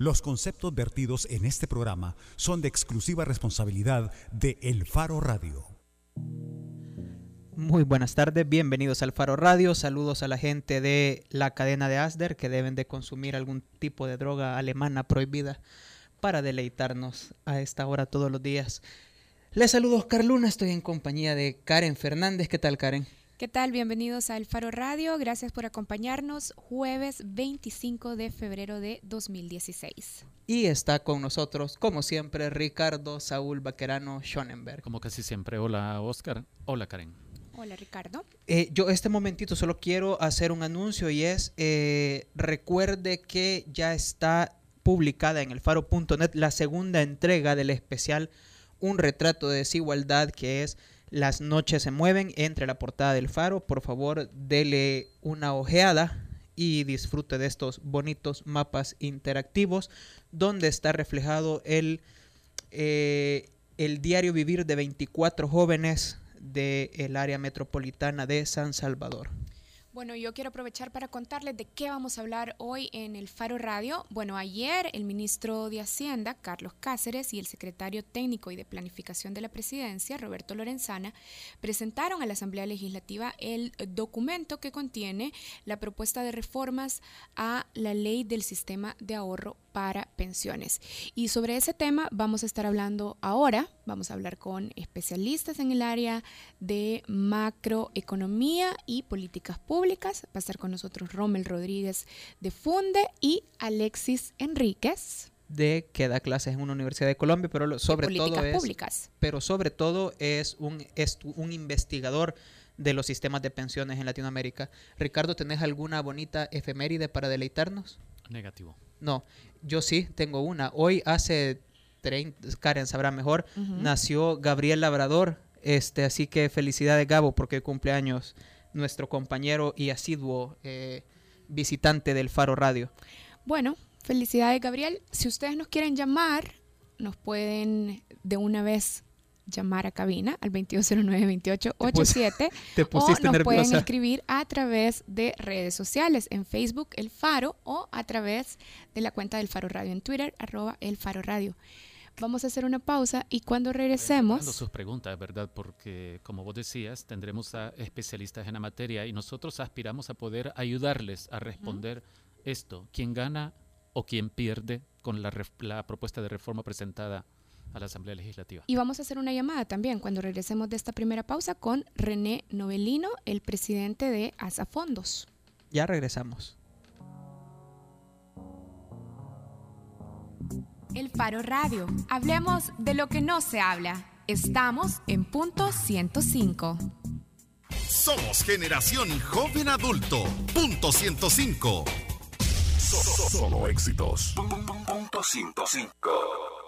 Los conceptos vertidos en este programa son de exclusiva responsabilidad de El Faro Radio. Muy buenas tardes, bienvenidos al Faro Radio. Saludos a la gente de la cadena de Asder que deben de consumir algún tipo de droga alemana prohibida para deleitarnos a esta hora todos los días. Les saludo Oscar Luna, estoy en compañía de Karen Fernández. ¿Qué tal, Karen? ¿Qué tal? Bienvenidos a El Faro Radio. Gracias por acompañarnos jueves 25 de febrero de 2016. Y está con nosotros, como siempre, Ricardo Saúl Baquerano Schonenberg. Como casi siempre. Hola, Oscar. Hola, Karen. Hola, Ricardo. Eh, yo este momentito solo quiero hacer un anuncio y es, eh, recuerde que ya está publicada en el faro.net la segunda entrega del especial Un retrato de desigualdad que es las noches se mueven entre la portada del faro. Por favor, dele una ojeada y disfrute de estos bonitos mapas interactivos donde está reflejado el, eh, el diario vivir de 24 jóvenes del área metropolitana de San Salvador. Bueno, yo quiero aprovechar para contarles de qué vamos a hablar hoy en el Faro Radio. Bueno, ayer el ministro de Hacienda, Carlos Cáceres, y el secretario técnico y de planificación de la presidencia, Roberto Lorenzana, presentaron a la Asamblea Legislativa el documento que contiene la propuesta de reformas a la ley del sistema de ahorro para pensiones. Y sobre ese tema vamos a estar hablando ahora, vamos a hablar con especialistas en el área de macroeconomía y políticas públicas. Va a estar con nosotros Rommel Rodríguez de Funde y Alexis Enríquez de que da clases en una universidad de Colombia, pero sobre todo es, públicas. pero sobre todo es un, es un investigador de los sistemas de pensiones en Latinoamérica. Ricardo, ¿tenés alguna bonita efeméride para deleitarnos? Negativo. No, yo sí tengo una. Hoy hace 30, Karen sabrá mejor, nació Gabriel Labrador. Este, así que felicidades Gabo porque cumpleaños nuestro compañero y asiduo eh, visitante del Faro Radio. Bueno, felicidades Gabriel. Si ustedes nos quieren llamar, nos pueden de una vez llamar a cabina al 2209-2887 o nos pueden escribir a través de redes sociales, en Facebook El Faro o a través de la cuenta del Faro Radio en Twitter, arroba El Faro Radio. Vamos a hacer una pausa y cuando regresemos... sus preguntas, ¿verdad? Porque como vos decías, tendremos a especialistas en la materia y nosotros aspiramos a poder ayudarles a responder esto, quién gana o quién pierde con la, la propuesta de reforma presentada a la Asamblea Legislativa. Y vamos a hacer una llamada también cuando regresemos de esta primera pausa con René Novelino, el presidente de ASA Fondos. Ya regresamos. El Faro Radio. Hablemos de lo que no se habla. Estamos en punto 105. Somos generación joven adulto. Punto 105. solo éxitos. Punto 105.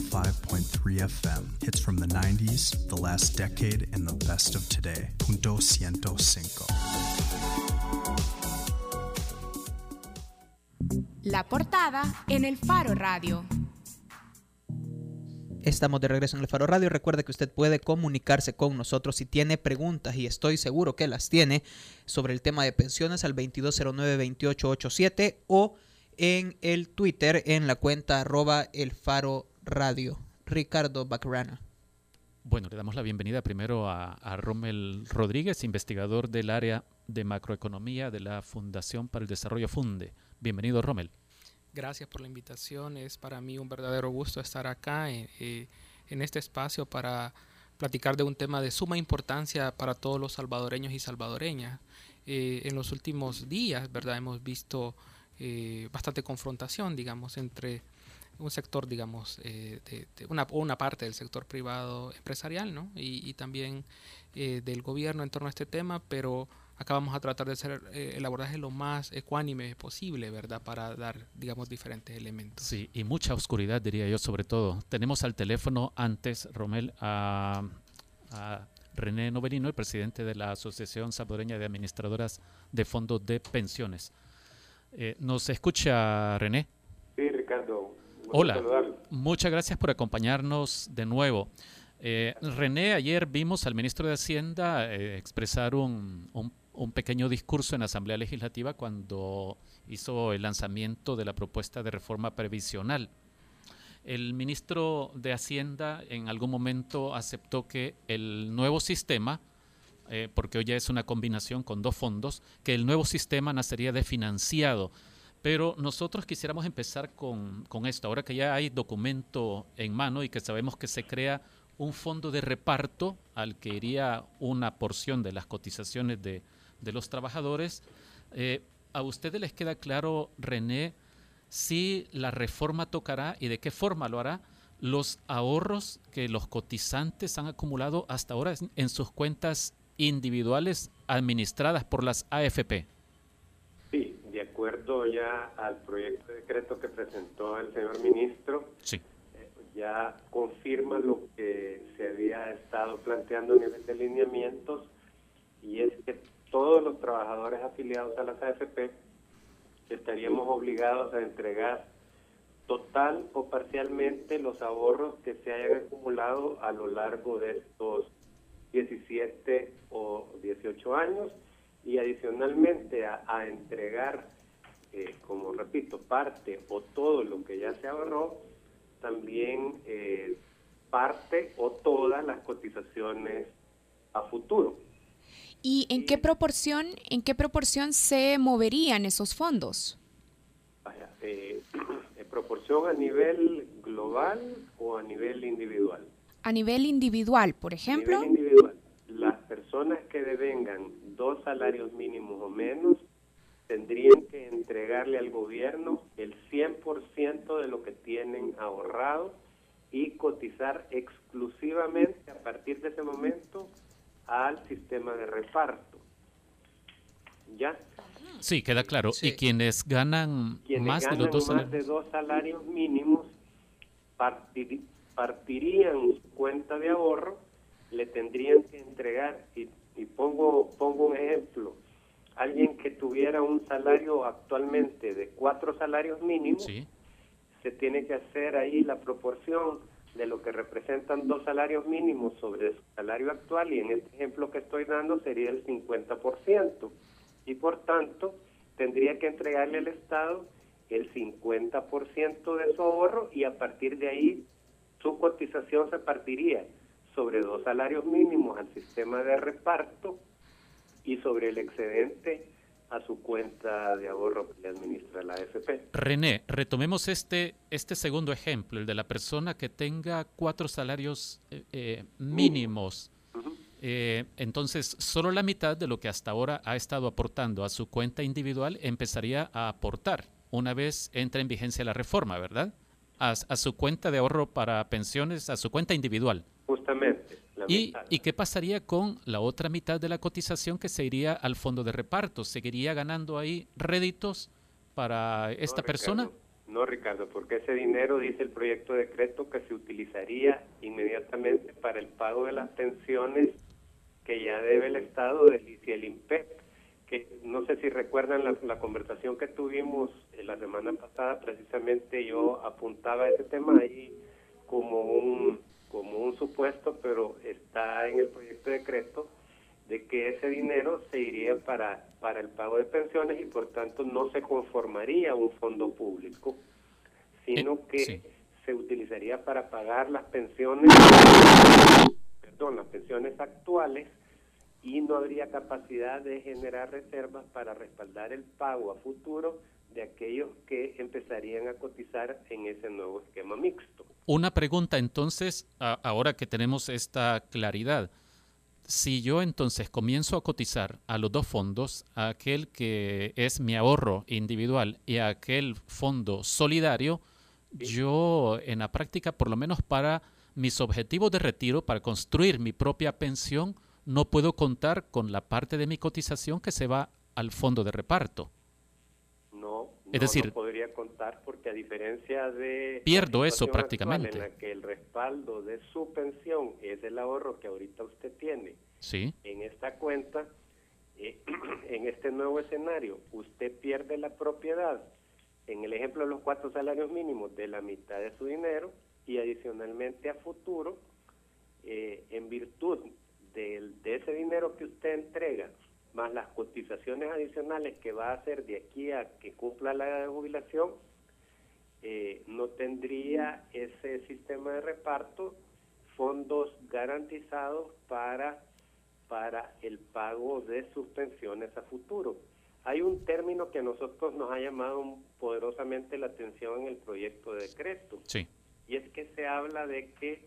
105.3 FM. Hits from the 90s, the last decade, and the best of today. Punto 105. La portada en el Faro Radio. Estamos de regreso en el Faro Radio. Recuerde que usted puede comunicarse con nosotros si tiene preguntas, y estoy seguro que las tiene, sobre el tema de pensiones al 2209-2887 o en el Twitter en la cuenta arroba el faro radio. Ricardo Bacrana. Bueno, le damos la bienvenida primero a, a Rommel Rodríguez, investigador del área de macroeconomía de la Fundación para el Desarrollo Funde. Bienvenido, Rommel. Gracias por la invitación. Es para mí un verdadero gusto estar acá en, eh, en este espacio para platicar de un tema de suma importancia para todos los salvadoreños y salvadoreñas. Eh, en los últimos días, ¿verdad? Hemos visto eh, bastante confrontación, digamos, entre un sector, digamos, eh, de, una, una parte del sector privado empresarial, ¿no? Y, también eh, del gobierno en torno a este tema, pero acá vamos a tratar de hacer eh, el abordaje lo más ecuánime posible, ¿verdad? Para dar, digamos, diferentes elementos. Sí, y mucha oscuridad, diría yo, sobre todo. Tenemos al teléfono antes, Romel, a, a René Novelino, el presidente de la Asociación Salvadoreña de Administradoras de Fondos de Pensiones. Eh, ¿Nos escucha René? Sí, Ricardo. Hola, muchas gracias por acompañarnos de nuevo. Eh, René, ayer vimos al ministro de Hacienda eh, expresar un, un, un, pequeño discurso en la Asamblea Legislativa cuando hizo el lanzamiento de la propuesta de reforma previsional. El ministro de Hacienda en algún momento aceptó que el nuevo sistema, eh, porque hoy ya es una combinación con dos fondos, que el nuevo sistema nacería de financiado. Pero nosotros quisiéramos empezar con, con esto, ahora que ya hay documento en mano y que sabemos que se crea un fondo de reparto al que iría una porción de las cotizaciones de, de los trabajadores. Eh, ¿A ustedes les queda claro, René, si la reforma tocará y de qué forma lo hará los ahorros que los cotizantes han acumulado hasta ahora en sus cuentas individuales administradas por las AFP? Sí, de acuerdo ya al proyecto de decreto que presentó el señor ministro, sí. eh, ya confirma lo que se había estado planteando a nivel de lineamientos y es que todos los trabajadores afiliados a las AFP estaríamos obligados a entregar total o parcialmente los ahorros que se hayan acumulado a lo largo de estos 17 o 18 años y adicionalmente a, a entregar, eh, como repito, parte o todo lo que ya se ahorró, también eh, parte o todas las cotizaciones a futuro. ¿Y en qué proporción, en qué proporción se moverían esos fondos? Vaya, eh, ¿En proporción a nivel global o a nivel individual? A nivel individual, por ejemplo. A nivel individual. Las personas que devengan dos salarios mínimos o menos tendrían que entregarle al gobierno el 100% de lo que tienen ahorrado y cotizar exclusivamente a partir de ese momento al sistema de reparto. ¿Ya? Sí, queda claro. Sí. Y quienes ganan quienes más ganan de los dos más salarios. de dos salarios mínimos partir, partirían su cuenta de ahorro, le tendrían que entregar, y, y pongo, pongo un ejemplo, alguien que tuviera un salario actualmente de cuatro salarios mínimos, Sí. se tiene que hacer ahí la proporción de lo que representan dos salarios mínimos sobre su salario actual y en este ejemplo que estoy dando sería el 50% y por tanto tendría que entregarle al Estado el 50% de su ahorro y a partir de ahí su cotización se partiría sobre dos salarios mínimos al sistema de reparto y sobre el excedente a su cuenta de ahorro que le administra la AFP. René, retomemos este, este segundo ejemplo, el de la persona que tenga cuatro salarios eh, eh, mínimos. Eh, entonces, solo la mitad de lo que hasta ahora ha estado aportando a su cuenta individual empezaría a aportar una vez entre en vigencia la reforma, ¿verdad? A, a su cuenta de ahorro para pensiones, a su cuenta individual. Justamente. la ¿Y, mitad. ¿Y qué pasaría con la otra mitad de la cotización que se iría al fondo de reparto? ¿Seguiría ganando ahí réditos para esta No, persona? Ricardo, no, Ricardo, porque ese dinero, dice el proyecto de decreto, que se utilizaría inmediatamente para el pago de las pensiones que ya debe el Estado del y el IMPEC. Que no sé si recuerdan la, la conversación que tuvimos eh, la semana pasada, precisamente yo apuntaba ese tema ahí como un, como un supuesto, pero está en el proyecto de decreto de que ese dinero se iría para, para el pago de pensiones y por tanto no se conformaría un fondo público, sino Eh, que sí. se utilizaría para pagar las pensiones, perdón, las pensiones actuales y no habría capacidad de generar reservas para respaldar el pago a futuro de aquellos que empezarían a cotizar en ese nuevo esquema mixto. Una pregunta entonces, a- ahora que tenemos esta claridad. Si yo entonces comienzo a cotizar a los dos fondos, a aquel que es mi ahorro individual y a aquel fondo solidario, yo en la práctica, por lo menos para mis objetivos de retiro, para construir mi propia pensión, no puedo contar con la parte de mi cotización que se va al fondo de reparto. Es no, decir- no podría contar porque a diferencia de... Pierdo eso prácticamente. En la que el respaldo de su pensión es el ahorro que ahorita usted tiene Sí, en esta cuenta, eh, en este nuevo escenario, usted pierde la propiedad, en el ejemplo de los cuatro salarios mínimos, de la mitad de su dinero y adicionalmente a futuro, eh, en virtud del- de ese dinero que usted entrega, más las cotizaciones adicionales que va a hacer de aquí a que cumpla la edad de jubilación, eh, no tendría ese sistema de reparto fondos garantizados para, para el pago de sus pensiones a futuro. Hay un término que a nosotros nos ha llamado poderosamente la atención en el proyecto de decreto, sí. y es que se habla de que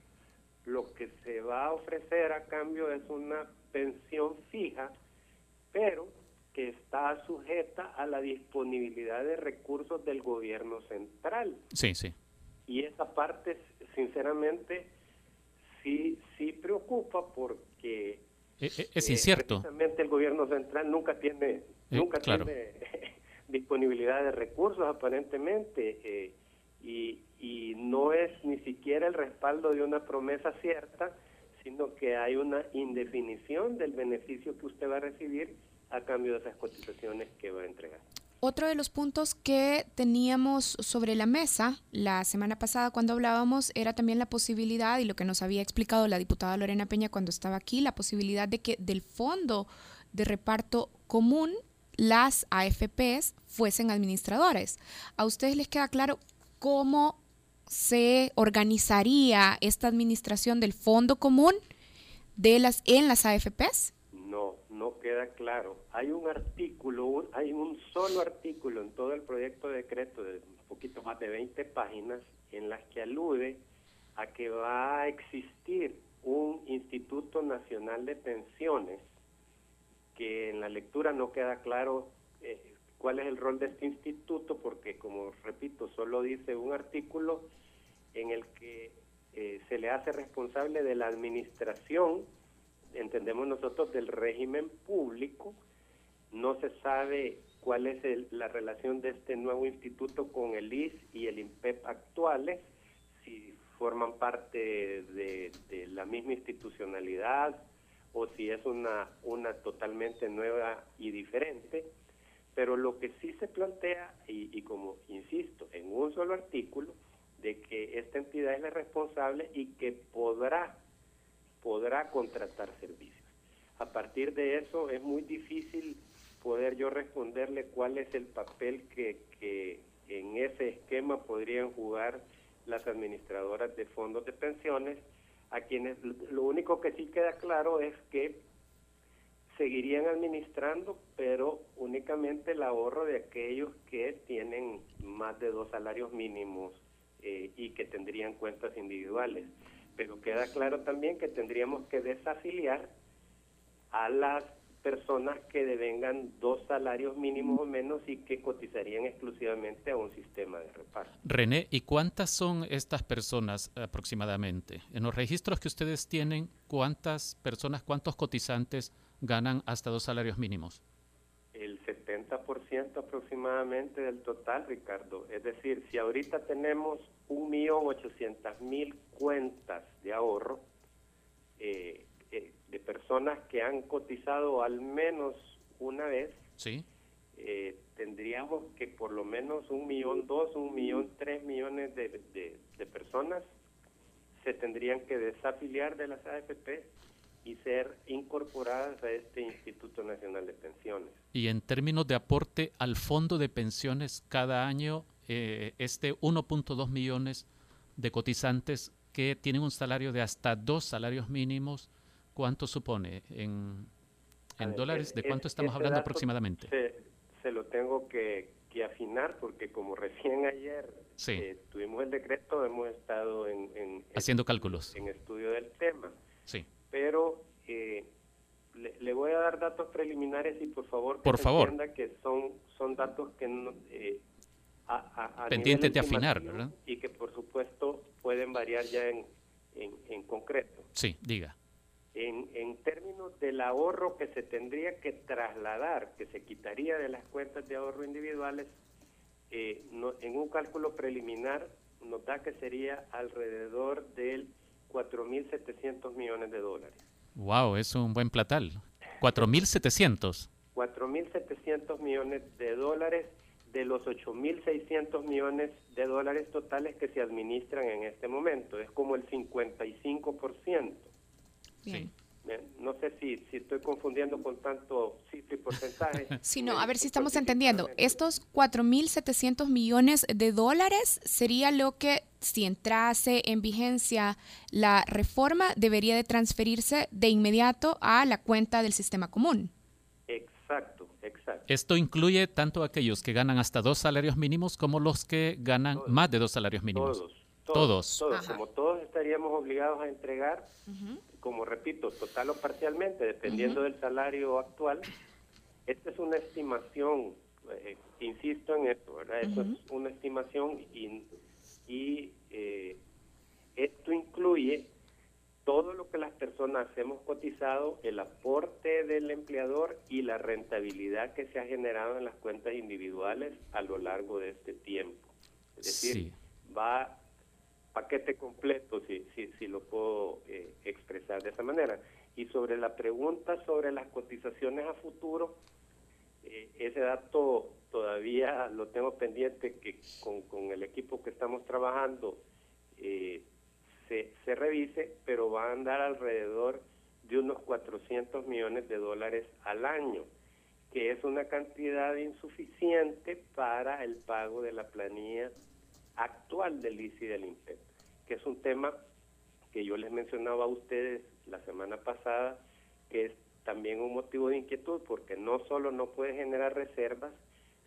lo que se va a ofrecer a cambio es una pensión fija, pero que está sujeta a la disponibilidad de recursos del gobierno central. Sí, sí. Y esa parte, sinceramente, sí, sí preocupa porque E- e- Es eh, incierto. precisamente el gobierno central nunca tiene, Eh, nunca claro. tiene disponibilidad de recursos aparentemente eh, y, y no es ni siquiera el respaldo de una promesa cierta, sino que hay una indefinición del beneficio que usted va a recibir a cambio de esas cotizaciones que va a entregar. Otro de los puntos que teníamos sobre la mesa la semana pasada cuando hablábamos era también la posibilidad, y lo que nos había explicado la diputada Lorena Peña cuando estaba aquí, la posibilidad de que del fondo de reparto común las AFPs fuesen administradores. ¿A ustedes les queda claro cómo se organizaría esta administración del fondo común de las, en las AFPs? No, no queda claro. Hay un artículo, hay un solo artículo en todo el proyecto de decreto de un poquito más de 20 páginas en las que alude a que va a existir un Instituto Nacional de Pensiones que en la lectura no queda claro eh, cuál es el rol de este instituto porque como repito solo dice un artículo en el que eh, se le hace responsable de la administración entendemos nosotros del régimen público no se sabe cuál es el- la relación de este nuevo instituto con el IS y el INPEP actuales si forman parte de, de la misma institucionalidad o si es una, una totalmente nueva y diferente. Pero lo que sí se plantea, y, como insisto, en un solo artículo, de que esta entidad es la responsable y que podrá, podrá contratar servicios. A partir de eso es muy difícil poder yo responderle cuál es el papel que, que en ese esquema podrían jugar las administradoras de fondos de pensiones, a quienes lo único que sí queda claro es que seguirían administrando, pero únicamente el ahorro de aquellos que tienen más de dos salarios mínimos eh, y que tendrían cuentas individuales. Pero queda claro también que tendríamos que desafiliar a las personas que devengan dos salarios mínimos o menos y que cotizarían exclusivamente a un sistema de reparto. René, ¿y cuántas son estas personas aproximadamente? En los registros que ustedes tienen, ¿cuántas personas, cuántos cotizantes ganan hasta dos salarios mínimos? El 70% aproximadamente del total, Ricardo. Es decir, si ahorita tenemos 1.800.000 cuentas de ahorro eh, eh, de personas que han cotizado al menos una vez, Sí. eh, tendríamos que por lo menos un millón dos, un millón tres millones de, de- de personas se tendrían que desafiliar de las AFP y ser incorporadas a este Instituto Nacional de Pensiones. Y en términos de aporte al fondo de pensiones cada año, eh, este 1.2 millones de cotizantes que tienen un salario de hasta dos salarios mínimos, ¿cuánto supone en, en ver, dólares? ¿De es- cuánto estamos ese hablando aproximadamente? Se, se lo tengo que, que afinar porque como recién ayer Sí. eh, tuvimos el decreto, hemos estado en, en- Haciendo cálculos. en estudio del tema. Sí. Pero eh, le, le voy a dar datos preliminares y por favor que Por se favor. entienda que son son datos que no, eh, a, a- a de afinar, ¿verdad? y que por supuesto pueden variar ya en, en, en concreto. Sí, diga. en, en términos del ahorro que se tendría que trasladar, que se quitaría de las cuentas de ahorro individuales, eh, no- en un cálculo preliminar nos da que sería alrededor del 4.700 millones de dólares. Wow, es un buen platal. 4.700. 4.700 millones de dólares de los 8.600 millones de dólares totales que se administran en este momento. Es como el 55%. Bien. Bien, No sé si, si estoy confundiendo con tanto cifra y porcentaje. Sí, no, a ver si estamos entendiendo. Estos 4.700 millones de dólares sería lo que, si entrase en vigencia la reforma, debería de transferirse de inmediato a la cuenta del sistema común. Exacto, exacto. Esto incluye tanto aquellos que ganan hasta dos salarios mínimos como los que ganan Todos. más de dos salarios mínimos. Todos. Todos. Todos. Como todos estaríamos obligados a entregar, como repito, total o parcialmente, dependiendo del salario actual. Esta es una estimación, eh, insisto en esto, ¿verdad? Esto es una estimación y, y eh, esto incluye todo lo que las personas hemos cotizado, el aporte del empleador y la rentabilidad que se ha generado en las cuentas individuales a lo largo de este tiempo. Es decir, Sí. va paquete completo, si, si, si lo puedo eh, expresar de esa manera. Y sobre la pregunta sobre las cotizaciones a futuro, eh, ese dato todavía lo tengo pendiente que con, con el equipo que estamos trabajando eh, se, se revise, pero va a andar alrededor de unos 400 millones de dólares al año, que es una cantidad insuficiente para el pago de la planilla actual del ICI del INPEP, que es un tema que yo les mencionaba a ustedes la semana pasada, que es también un motivo de inquietud, porque no solo no puede generar reservas,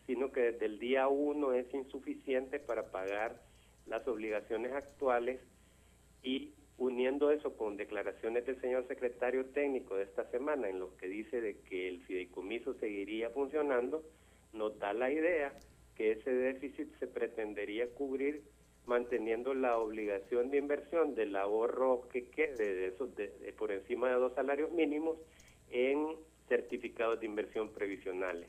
sino que desde el día uno es insuficiente para pagar las obligaciones actuales. Y uniendo eso con declaraciones del señor secretario técnico de esta semana en los que dice de que el fideicomiso seguiría funcionando, nos da la idea que ese déficit se pretendería cubrir manteniendo la obligación de inversión del ahorro que quede de esos de por encima de dos salarios mínimos en certificados de inversión previsionales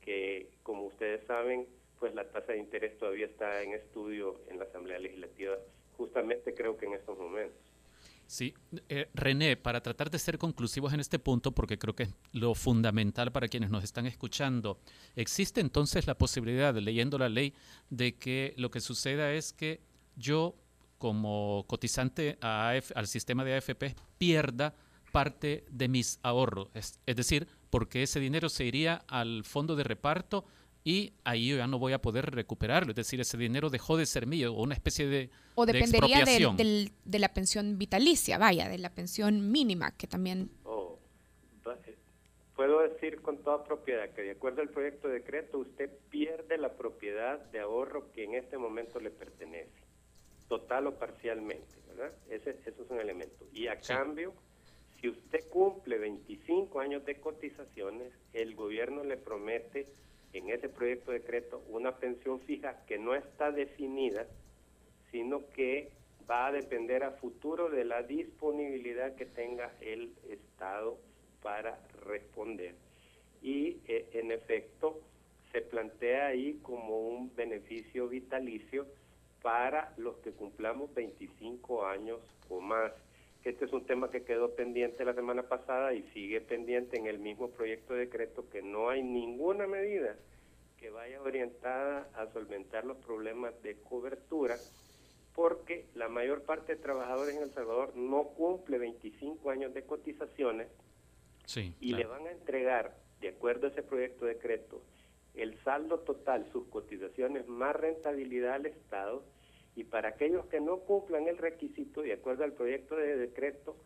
que como ustedes saben pues la tasa de interés todavía está en estudio en la Asamblea Legislativa justamente creo que en estos momentos. Sí, eh, René, para tratar de ser conclusivos en este punto, porque creo que es lo fundamental para quienes nos están escuchando, ¿existe entonces la posibilidad, leyendo la ley, de que lo que suceda es que yo, como cotizante a AF al sistema de AFP, pierda parte de mis ahorros? Es, es decir, porque ese dinero se iría al fondo de reparto y ahí yo ya no voy a poder recuperarlo. Es decir, ese dinero dejó de ser mío, o una especie de, O de dependería expropiación. del- de la pensión vitalicia, vaya, de la pensión mínima, que también... Oh, eh, puedo decir con toda propiedad que de acuerdo al proyecto de decreto usted pierde la propiedad de ahorro que en este momento le pertenece, total o parcialmente, ¿verdad? Ese, eso es un elemento. Y a cambio, si usted cumple 25 años de cotizaciones, el gobierno le promete en ese proyecto de decreto una pensión fija que no está definida, sino que va a depender a futuro de la disponibilidad que tenga el Estado para responder. Y eh, en efecto se plantea ahí como un beneficio vitalicio para los que cumplamos 25 años o más. Este es un tema que quedó pendiente la semana pasada y sigue pendiente en el mismo proyecto de decreto que no hay ninguna medida que vaya orientada a solventar los problemas de cobertura porque la mayor parte de trabajadores en El Salvador no cumple 25 años de cotizaciones Sí, y le van a entregar, de acuerdo a ese proyecto de decreto, el saldo total, sus cotizaciones más rentabilidad al Estado, y para aquellos que no cumplan el requisito, de acuerdo al proyecto de decreto,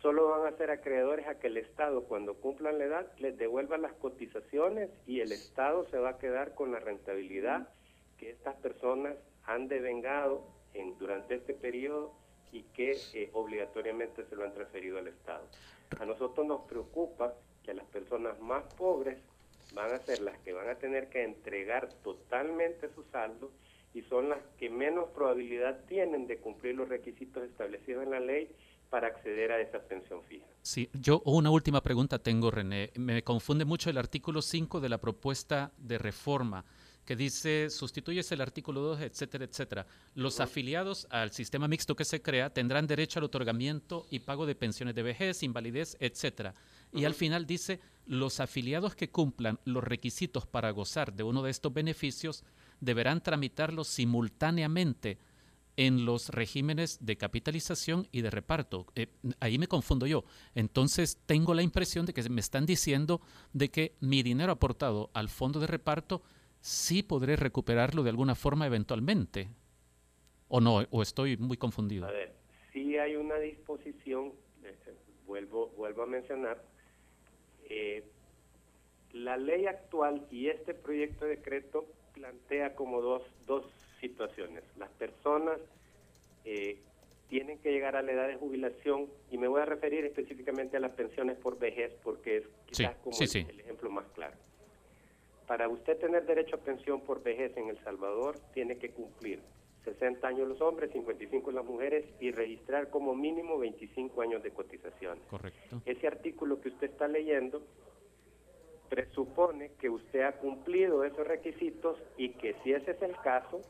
solo van a ser acreedores a que el Estado, cuando cumplan la edad, les devuelva las cotizaciones y el Estado se va a quedar con la rentabilidad que estas personas han devengado en, durante este periodo y que eh, obligatoriamente se lo han transferido al Estado. A nosotros nos preocupa que las personas más pobres van a ser las que van a tener que entregar totalmente su saldo y son las que menos probabilidad tienen de cumplir los requisitos establecidos en la ley para acceder a esa pensión fija. Sí, yo una última pregunta tengo, René. Me confunde mucho el artículo 5 de la propuesta de reforma que dice sustituyes el artículo 2, etcétera, etcétera. Los afiliados al sistema mixto que se crea tendrán derecho al otorgamiento y pago de pensiones de vejez, invalidez, etcétera. Y al final dice los afiliados que cumplan los requisitos para gozar de uno de estos beneficios deberán tramitarlos simultáneamente en los regímenes de capitalización y de reparto. Eh, ahí me confundo yo. Entonces tengo la impresión de que me están diciendo de que mi dinero aportado al fondo de reparto sí podré recuperarlo de alguna forma eventualmente. ¿O no? ¿O estoy muy confundido? A ver, sí hay una disposición, eh, vuelvo, vuelvo a mencionar, eh, la ley actual y este proyecto de decreto plantea como dos, dos situaciones. Las personas eh, tienen que llegar a la edad de jubilación y me voy a referir específicamente a las pensiones por vejez porque es quizás como el ejemplo más claro. Para usted tener derecho a pensión por vejez en El Salvador, tiene que cumplir 60 años los hombres, 55 las mujeres y registrar como mínimo 25 años de cotización. Correcto. Ese artículo que usted está leyendo presupone que usted ha cumplido esos requisitos y que si ese es el caso,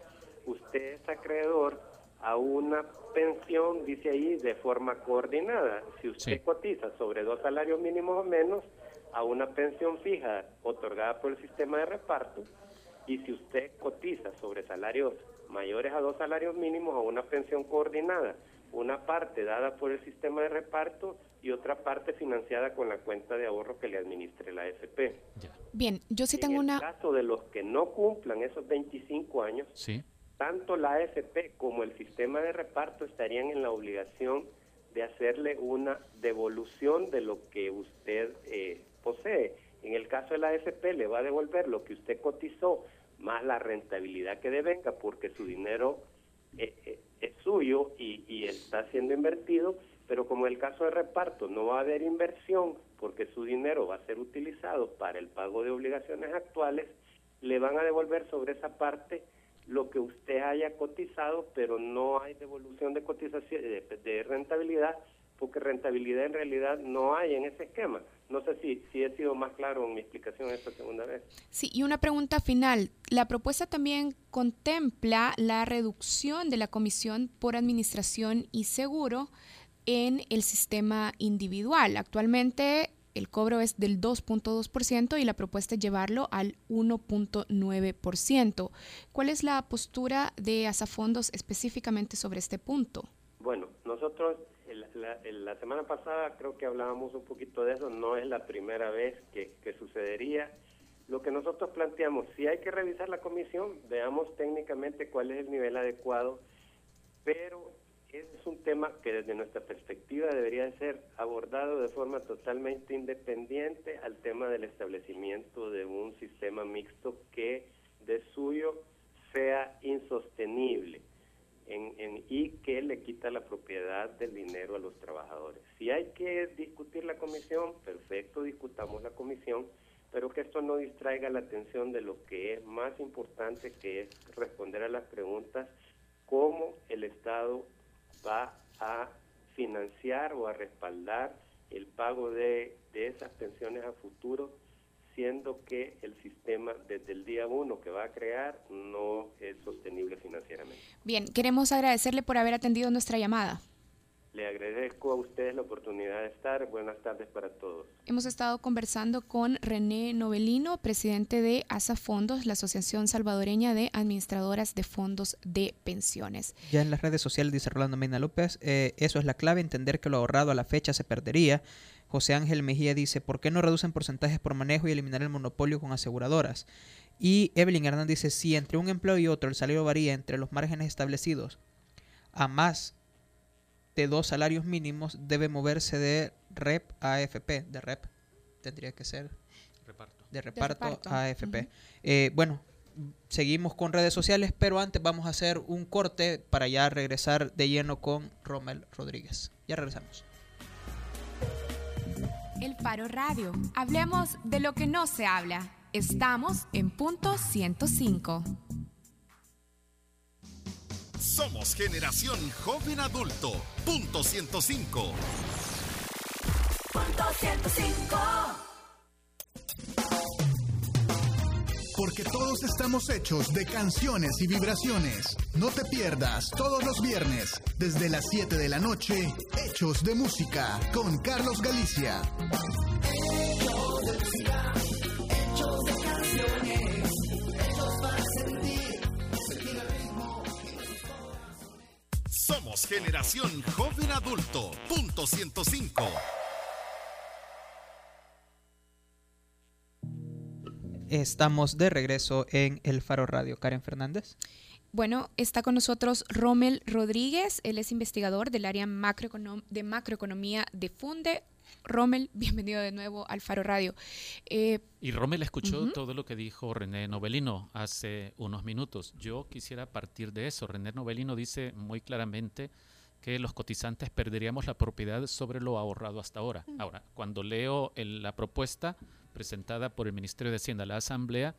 usted es acreedor a una pensión, dice ahí, de forma coordinada. Si usted cotiza sobre dos salarios mínimos o menos, a una pensión fija otorgada por el sistema de reparto y si usted cotiza sobre salarios mayores a dos salarios mínimos a una pensión coordinada, una parte dada por el sistema de reparto y otra parte financiada con la cuenta de ahorro que le administre la AFP. Bien, yo sí tengo una... En el caso de los que no cumplan esos 25 años, tanto la AFP como el sistema de reparto estarían en la obligación de hacerle una devolución de lo que usted eh, posee. En el caso de la AFP le va a devolver lo que usted cotizó más la rentabilidad que devenga porque su dinero eh, eh, es suyo y, y, está siendo invertido, pero como en el caso de reparto no va a haber inversión porque su dinero va a ser utilizado para el pago de obligaciones actuales, le van a devolver sobre esa parte lo que usted haya cotizado, pero no hay devolución de cotización de rentabilidad porque rentabilidad en realidad no hay en ese esquema. No sé si, si he sido más claro en mi explicación esta segunda vez. Sí, y una pregunta final. La propuesta también contempla la reducción de la comisión por administración y seguro en el sistema individual. Actualmente el cobro es del 2.2% y la propuesta es llevarlo al 1.9%. ¿Cuál es la postura de Asafondos específicamente sobre este punto? Bueno, nosotros la, semana pasada creo que hablábamos un poquito de eso, no es la primera vez que, sucedería. Lo que nosotros planteamos, si hay que revisar la comisión, veamos técnicamente cuál es el nivel adecuado, pero es un tema que desde nuestra perspectiva debería ser abordado de forma totalmente independiente al tema del establecimiento de un sistema mixto que de suyo sea insostenible en, y que le quita la propiedad del dinero a los trabajadores. Si hay que discutir la comisión, perfecto, discutamos la comisión, pero que esto no distraiga la atención de lo que es más importante, que es responder a las preguntas, cómo el Estado va a financiar o a respaldar el pago de, de esas pensiones a futuro siendo que el sistema desde el día uno que va a crear no es sostenible financieramente. Bien, queremos agradecerle por haber atendido nuestra llamada. Le agradezco a ustedes la oportunidad de estar. Buenas tardes para todos. Hemos estado conversando con René Novelino, presidente de ASA Fondos, la Asociación Salvadoreña de Administradoras de Fondos de Pensiones. Ya en las redes sociales dice Rolando Mena López, eh, eso es la clave, entender que lo ahorrado a la fecha se perdería José Ángel Mejía dice, ¿por qué no reducen porcentajes por manejo y eliminar el monopolio con aseguradoras? Y Evelyn Hernández dice, si entre un empleo y otro el salario varía entre los márgenes establecidos a más de dos salarios mínimos, debe moverse de REP a AFP. De REP tendría que ser. De reparto, a AFP. Eh, bueno, seguimos con redes sociales, pero antes vamos a hacer un corte para ya regresar de lleno con Rommel Rodríguez. Ya regresamos. El Faro Radio. Hablemos de lo que no se habla. Estamos en punto 105. Somos generación joven adulto. Punto 105. Punto 105. Porque todos estamos hechos de canciones y vibraciones. No te pierdas todos los viernes, desde las 7 de la noche, Hechos de Música, con Carlos Galicia. Hechos de música, hechos de canciones, hechos para sentir, el ritmo. Somos generación joven adulto. Punto 105. Estamos de regreso en El Faro Radio. Karen Fernández. Bueno, está con nosotros Rommel Rodríguez, él es investigador del área macroeconom de macroeconomía de Funde. Rommel, bienvenido de nuevo al Faro Radio. Eh, y Rommel escuchó todo lo que dijo René Novelino hace unos minutos. Yo quisiera partir de eso. René Novelino dice muy claramente que los cotizantes perderíamos la propiedad sobre lo ahorrado hasta ahora. Ahora, cuando leo el- la propuesta presentada por el Ministerio de Hacienda a la Asamblea,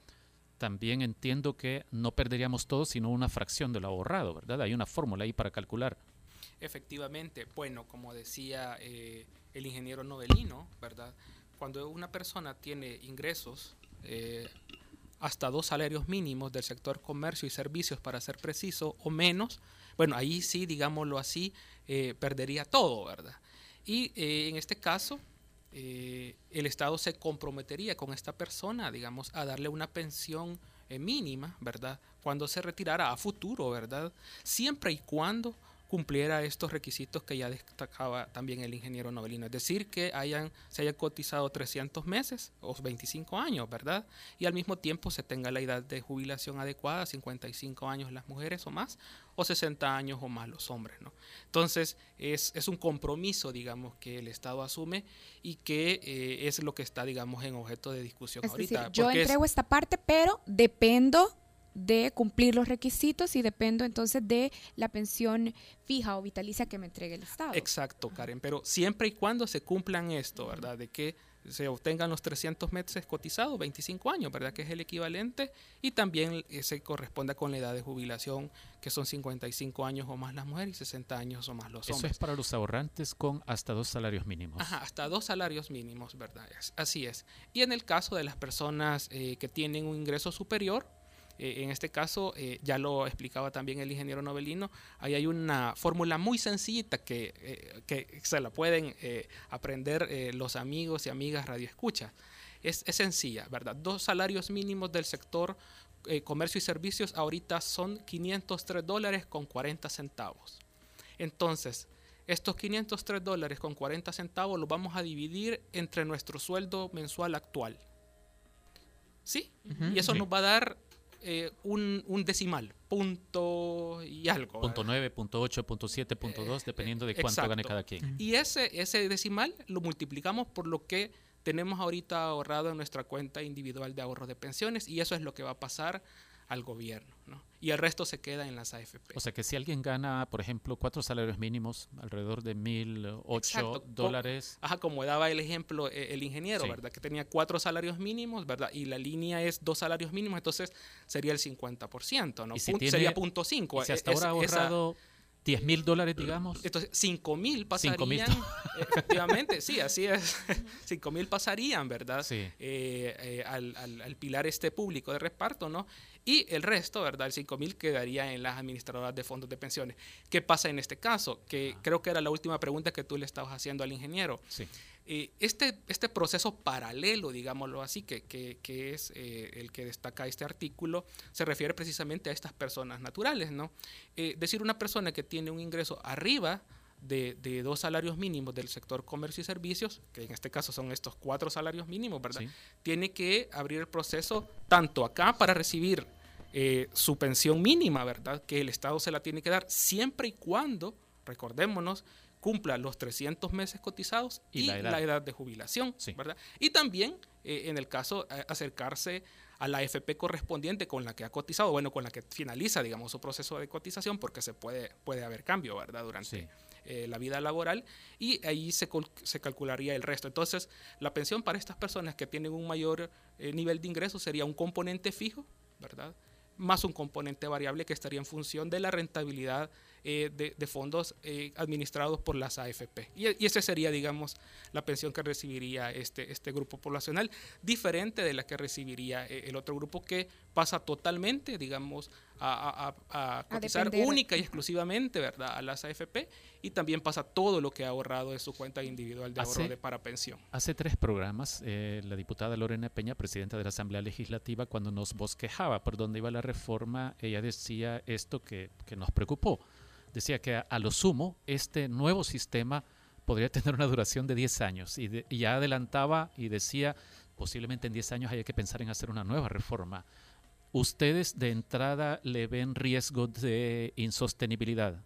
también entiendo que no perderíamos todo, sino una fracción de lo ahorrado, ¿verdad? Hay una fórmula ahí para calcular. Efectivamente, bueno, como decía eh, el ingeniero Novelino, ¿verdad? Cuando una persona tiene ingresos eh, hasta dos salarios mínimos del sector comercio y servicios, para ser preciso, o menos, bueno, ahí sí, digámoslo así, eh, perdería todo, ¿verdad? Y eh, en este caso, eh, el Estado se comprometería con esta persona, digamos, a darle una pensión eh, mínima, ¿verdad? Cuando se retirara a futuro, ¿verdad? Siempre y cuando cumpliera estos requisitos que ya destacaba también el ingeniero novelino, es decir, que hayan, se haya cotizado 300 meses o 25 años, ¿verdad? Y al mismo tiempo se tenga la edad de jubilación adecuada, 55 años las mujeres o más, o 60 años o más los hombres, ¿no? Entonces, es, es un compromiso, digamos, que el Estado asume y que eh, es lo que está, digamos, en objeto de discusión es ahorita. decir, yo es- entrego esta parte, pero dependo de cumplir los requisitos y dependo entonces de la pensión fija o vitalicia que me entregue el Estado. Exacto, Karen, pero siempre y cuando se cumplan esto, ¿verdad? De que se obtengan los 300 meses cotizados, 25 años, ¿verdad? Que es el equivalente, y también eh, se corresponda con la edad de jubilación, que son 55 años o más las mujeres y 60 años o más los Eso hombres. es para los ahorrantes con hasta dos salarios mínimos. Ajá, hasta dos salarios mínimos, ¿verdad? Así es. Y en el caso de las personas eh, que tienen un ingreso superior, eh, en este caso, eh, ya lo explicaba también el ingeniero novelino, ahí hay una fórmula muy sencillita que, eh, que se la pueden eh, aprender eh, los amigos y amigas radioescuchas. Es, es sencilla, ¿verdad? Dos salarios mínimos del sector eh, comercio y servicios ahorita son 503 dólares con 40 centavos. Entonces, estos 503 dólares con 40 centavos los vamos a dividir entre nuestro sueldo mensual actual. ¿Sí? Ujú. Y eso Sí. nos va a dar eh, un, un decimal, punto y algo. Punto ¿verdad? 9, punto 8, punto 7, punto 2, dependiendo de cuánto exacto. gane cada quien. Y ese, ese decimal lo multiplicamos por lo que tenemos ahorita ahorrado en nuestra cuenta individual de ahorro de pensiones y eso es lo que va a pasar al gobierno. ¿no? Y el resto se queda en las AFP. O sea que si alguien gana, por ejemplo, cuatro salarios mínimos, alrededor de mil ocho Exacto. Co- dólares, Ajá, como daba el ejemplo eh, el ingeniero, Sí. ¿verdad? Que tenía cuatro salarios mínimos, ¿verdad? Y la línea es dos salarios mínimos, entonces sería el 50%, ¿no? Si Pun- tiene- sería punto 5. y si hasta ahora ha ahorrado 10 mil dólares, digamos, Entonces, 5 mil Cinco mil. pasarían. efectivamente, sí, así es. 5 mil pasarían, ¿verdad? Sí. Eh, eh, al, al- al pilar este público de reparto, ¿no? Y el resto, ¿verdad? El 5 mil quedaría en las administradoras de fondos de pensiones. ¿Qué pasa en este caso? Que creo que era la última pregunta que tú le estabas haciendo al ingeniero. sí. Eh, este, este proceso paralelo, digámoslo así, que, que- que es eh, el que destaca este artículo, se refiere precisamente a estas personas naturales, ¿no? Eh, decir, una persona que tiene un ingreso arriba de, de dos salarios mínimos del sector comercio y servicios, que en este caso son estos cuatro salarios mínimos, ¿verdad? Sí. Tiene que abrir el proceso tanto acá para recibir eh, su pensión mínima, ¿verdad? Que el Estado se la tiene que dar siempre y cuando, recordémonos, cumpla los 300 meses cotizados Y y, la la, edad. de jubilación, Sí. ¿verdad? Y también, eh, en el caso, eh, acercarse a la AFP correspondiente con la que ha cotizado, bueno, con la que finaliza, digamos, su proceso de cotización, porque se puede, puede haber cambio, ¿verdad? Durante Sí. Eh, la vida laboral y ahí se, se calcularía el resto. Entonces, la pensión para estas personas que tienen un mayor eh, nivel de ingreso sería un componente fijo, ¿verdad? más un componente variable que estaría en función de la rentabilidad eh, de, fondos eh, administrados por las AFP. Y, y esa sería, digamos, la pensión que recibiría este, este grupo poblacional, diferente de la que recibiría eh, el otro grupo que pasa totalmente, digamos, a, a, cotizar única y exclusivamente, ¿verdad?, a las AFP y también pasa todo lo que ha ahorrado de su cuenta individual de ahorro de para pensión. Hace tres programas, la diputada Lorena Peña, presidenta de la Asamblea Legislativa, cuando nos bosquejaba por dónde iba la reforma, ella decía esto que, que nos preocupó decía que a, lo sumo este nuevo sistema podría tener una duración de 10 años y, ya adelantaba y decía posiblemente en 10 años haya que pensar en hacer una nueva reforma. ¿Ustedes de entrada le ven riesgo de insostenibilidad?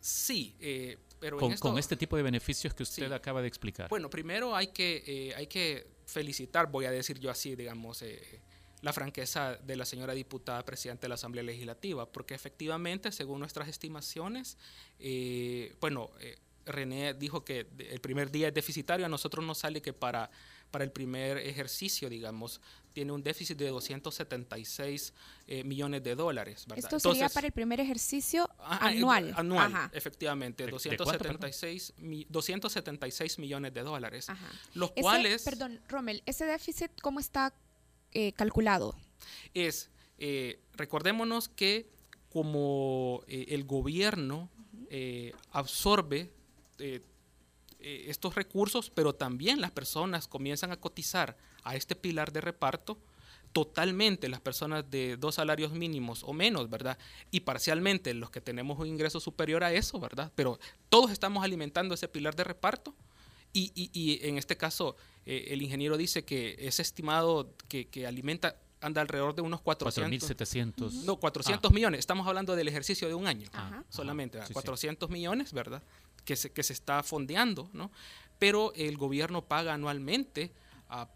Sí, eh, pero con, este tipo de beneficios que usted acaba de explicar. Bueno, primero hay que, eh, hay que felicitar, voy a decir yo así, digamos, eh, la franqueza de la señora diputada presidenta de la Asamblea Legislativa, porque efectivamente, según nuestras estimaciones, eh, bueno, eh, René dijo que el primer día es deficitario, a nosotros nos sale que para, para el primer ejercicio, digamos, tiene un déficit de 276 eh, millones de dólares. ¿verdad? Esto sería para el primer ejercicio anual. anual, efectivamente, 276, 276 millones de dólares. Los cuales... Perdón, Rommel, ¿ese déficit cómo está eh, calculado? Es, eh, recordémonos que como eh, el gobierno absorbe estos recursos, pero también las personas comienzan a cotizar a este pilar de reparto, totalmente las personas de dos salarios mínimos o menos, ¿verdad? Y parcialmente los que tenemos un ingreso superior a eso, ¿verdad? Pero todos estamos alimentando ese pilar de reparto y, y, y en este caso eh, el ingeniero dice que es estimado que, alimenta anda alrededor de unos 400. 4.700. No, 400 ah. millones. Estamos hablando del ejercicio de un año solamente. 400 millones, ¿verdad? Que se, que se está fondeando, ¿no? Pero el gobierno paga anualmente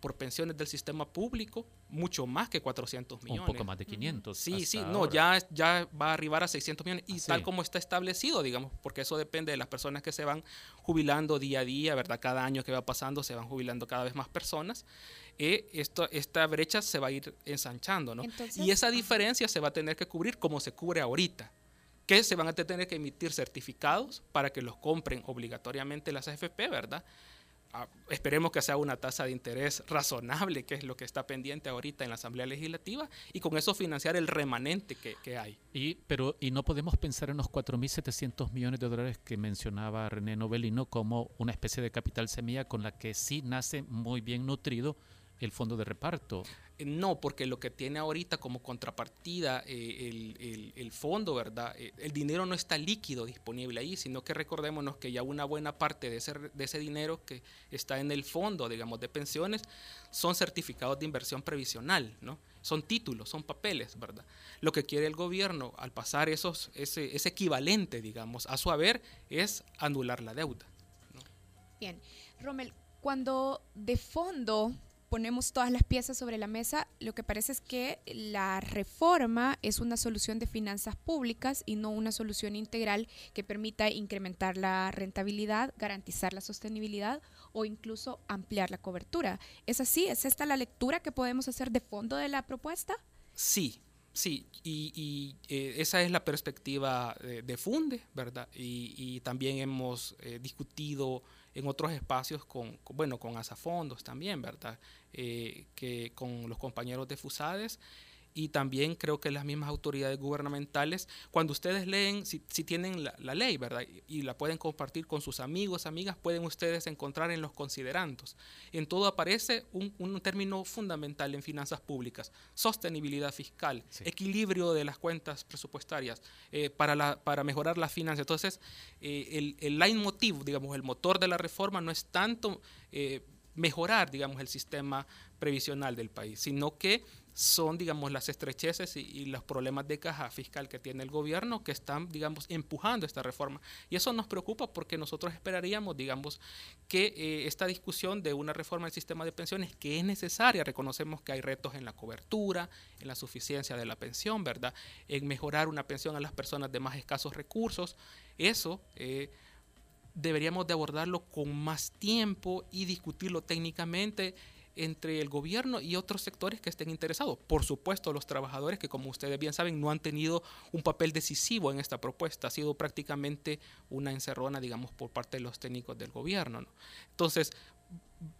por pensiones del sistema público mucho más que 400 millones. Un poco más de 500. Sí, sí, no, ya, ya va a arribar a 600 millones y tal como está establecido, digamos, porque eso depende de las personas que se van jubilando día a día, ¿verdad? Cada año que va pasando se van jubilando cada vez más personas. Eh, esto, esta brecha se va a ir ensanchando, ¿no? y esa diferencia se va a tener que cubrir como se cubre ahorita que se van a tener que emitir certificados para que los compren obligatoriamente las AFP, ¿verdad? Ah, esperemos que sea una tasa de interés razonable, que es lo que está pendiente ahorita en la Asamblea Legislativa, y con eso financiar el remanente que, hay. Y, pero, y no podemos pensar en los 4.700 millones de dólares que mencionaba René Novelino como una especie de capital semilla con la que sí nace muy bien nutrido el fondo de reparto. Eh, no, porque lo que tiene ahorita como contrapartida eh, el, fondo, ¿verdad? Eh, el dinero no está líquido disponible ahí, sino que recordémonos que ya una buena parte de ese, de ese dinero que está en el fondo, digamos, de pensiones, son certificados de inversión previsional, ¿no? Son títulos, son papeles, ¿verdad? Lo que quiere el gobierno al pasar esos, ese, ese equivalente, digamos, a su haber es anular la deuda. Bien, Rommel, cuando de fondo ponemos todas las piezas sobre la mesa, lo que parece es que la reforma es una solución de finanzas públicas y no una solución integral que permita incrementar la rentabilidad, garantizar la sostenibilidad o incluso ampliar la cobertura. ¿Es así? ¿Es esta la lectura que podemos hacer de fondo de la propuesta? Sí, Sí, y, eh, esa es la perspectiva de, Funde, ¿verdad? Y, también hemos eh, discutido en otros espacios con, bueno, con Asafondos también, ¿verdad? Eh, que con los compañeros de FUSADES y también creo que las mismas autoridades gubernamentales, cuando ustedes leen, si, tienen la, ley, ¿verdad? Y, la pueden compartir con sus amigos, amigas, pueden ustedes encontrar en los considerandos. En todo aparece un, término fundamental en finanzas públicas, sostenibilidad fiscal, equilibrio de las cuentas presupuestarias eh, para, la, para mejorar la finanzas. Entonces, eh, el, el leitmotiv, digamos, el motor de la reforma no es tanto... Eh, mejorar, digamos, el sistema previsional del país, sino que son, digamos, las estrecheces y, los problemas de caja fiscal que tiene el gobierno que están, digamos, empujando esta reforma. Y eso nos preocupa porque nosotros esperaríamos, digamos, que eh, esta discusión de una reforma del sistema de pensiones, que es necesaria, reconocemos que hay retos en la cobertura, en la suficiencia de la pensión, ¿verdad? En mejorar una pensión a las personas de más escasos recursos. Eso... Eh, deberíamos de abordarlo con más tiempo y discutirlo técnicamente entre el gobierno y otros sectores que estén interesados. Por supuesto, los trabajadores que, como ustedes bien saben, no han tenido un papel decisivo en esta propuesta. Ha sido prácticamente una encerrona, digamos, por parte de los técnicos del gobierno. ¿no? Entonces,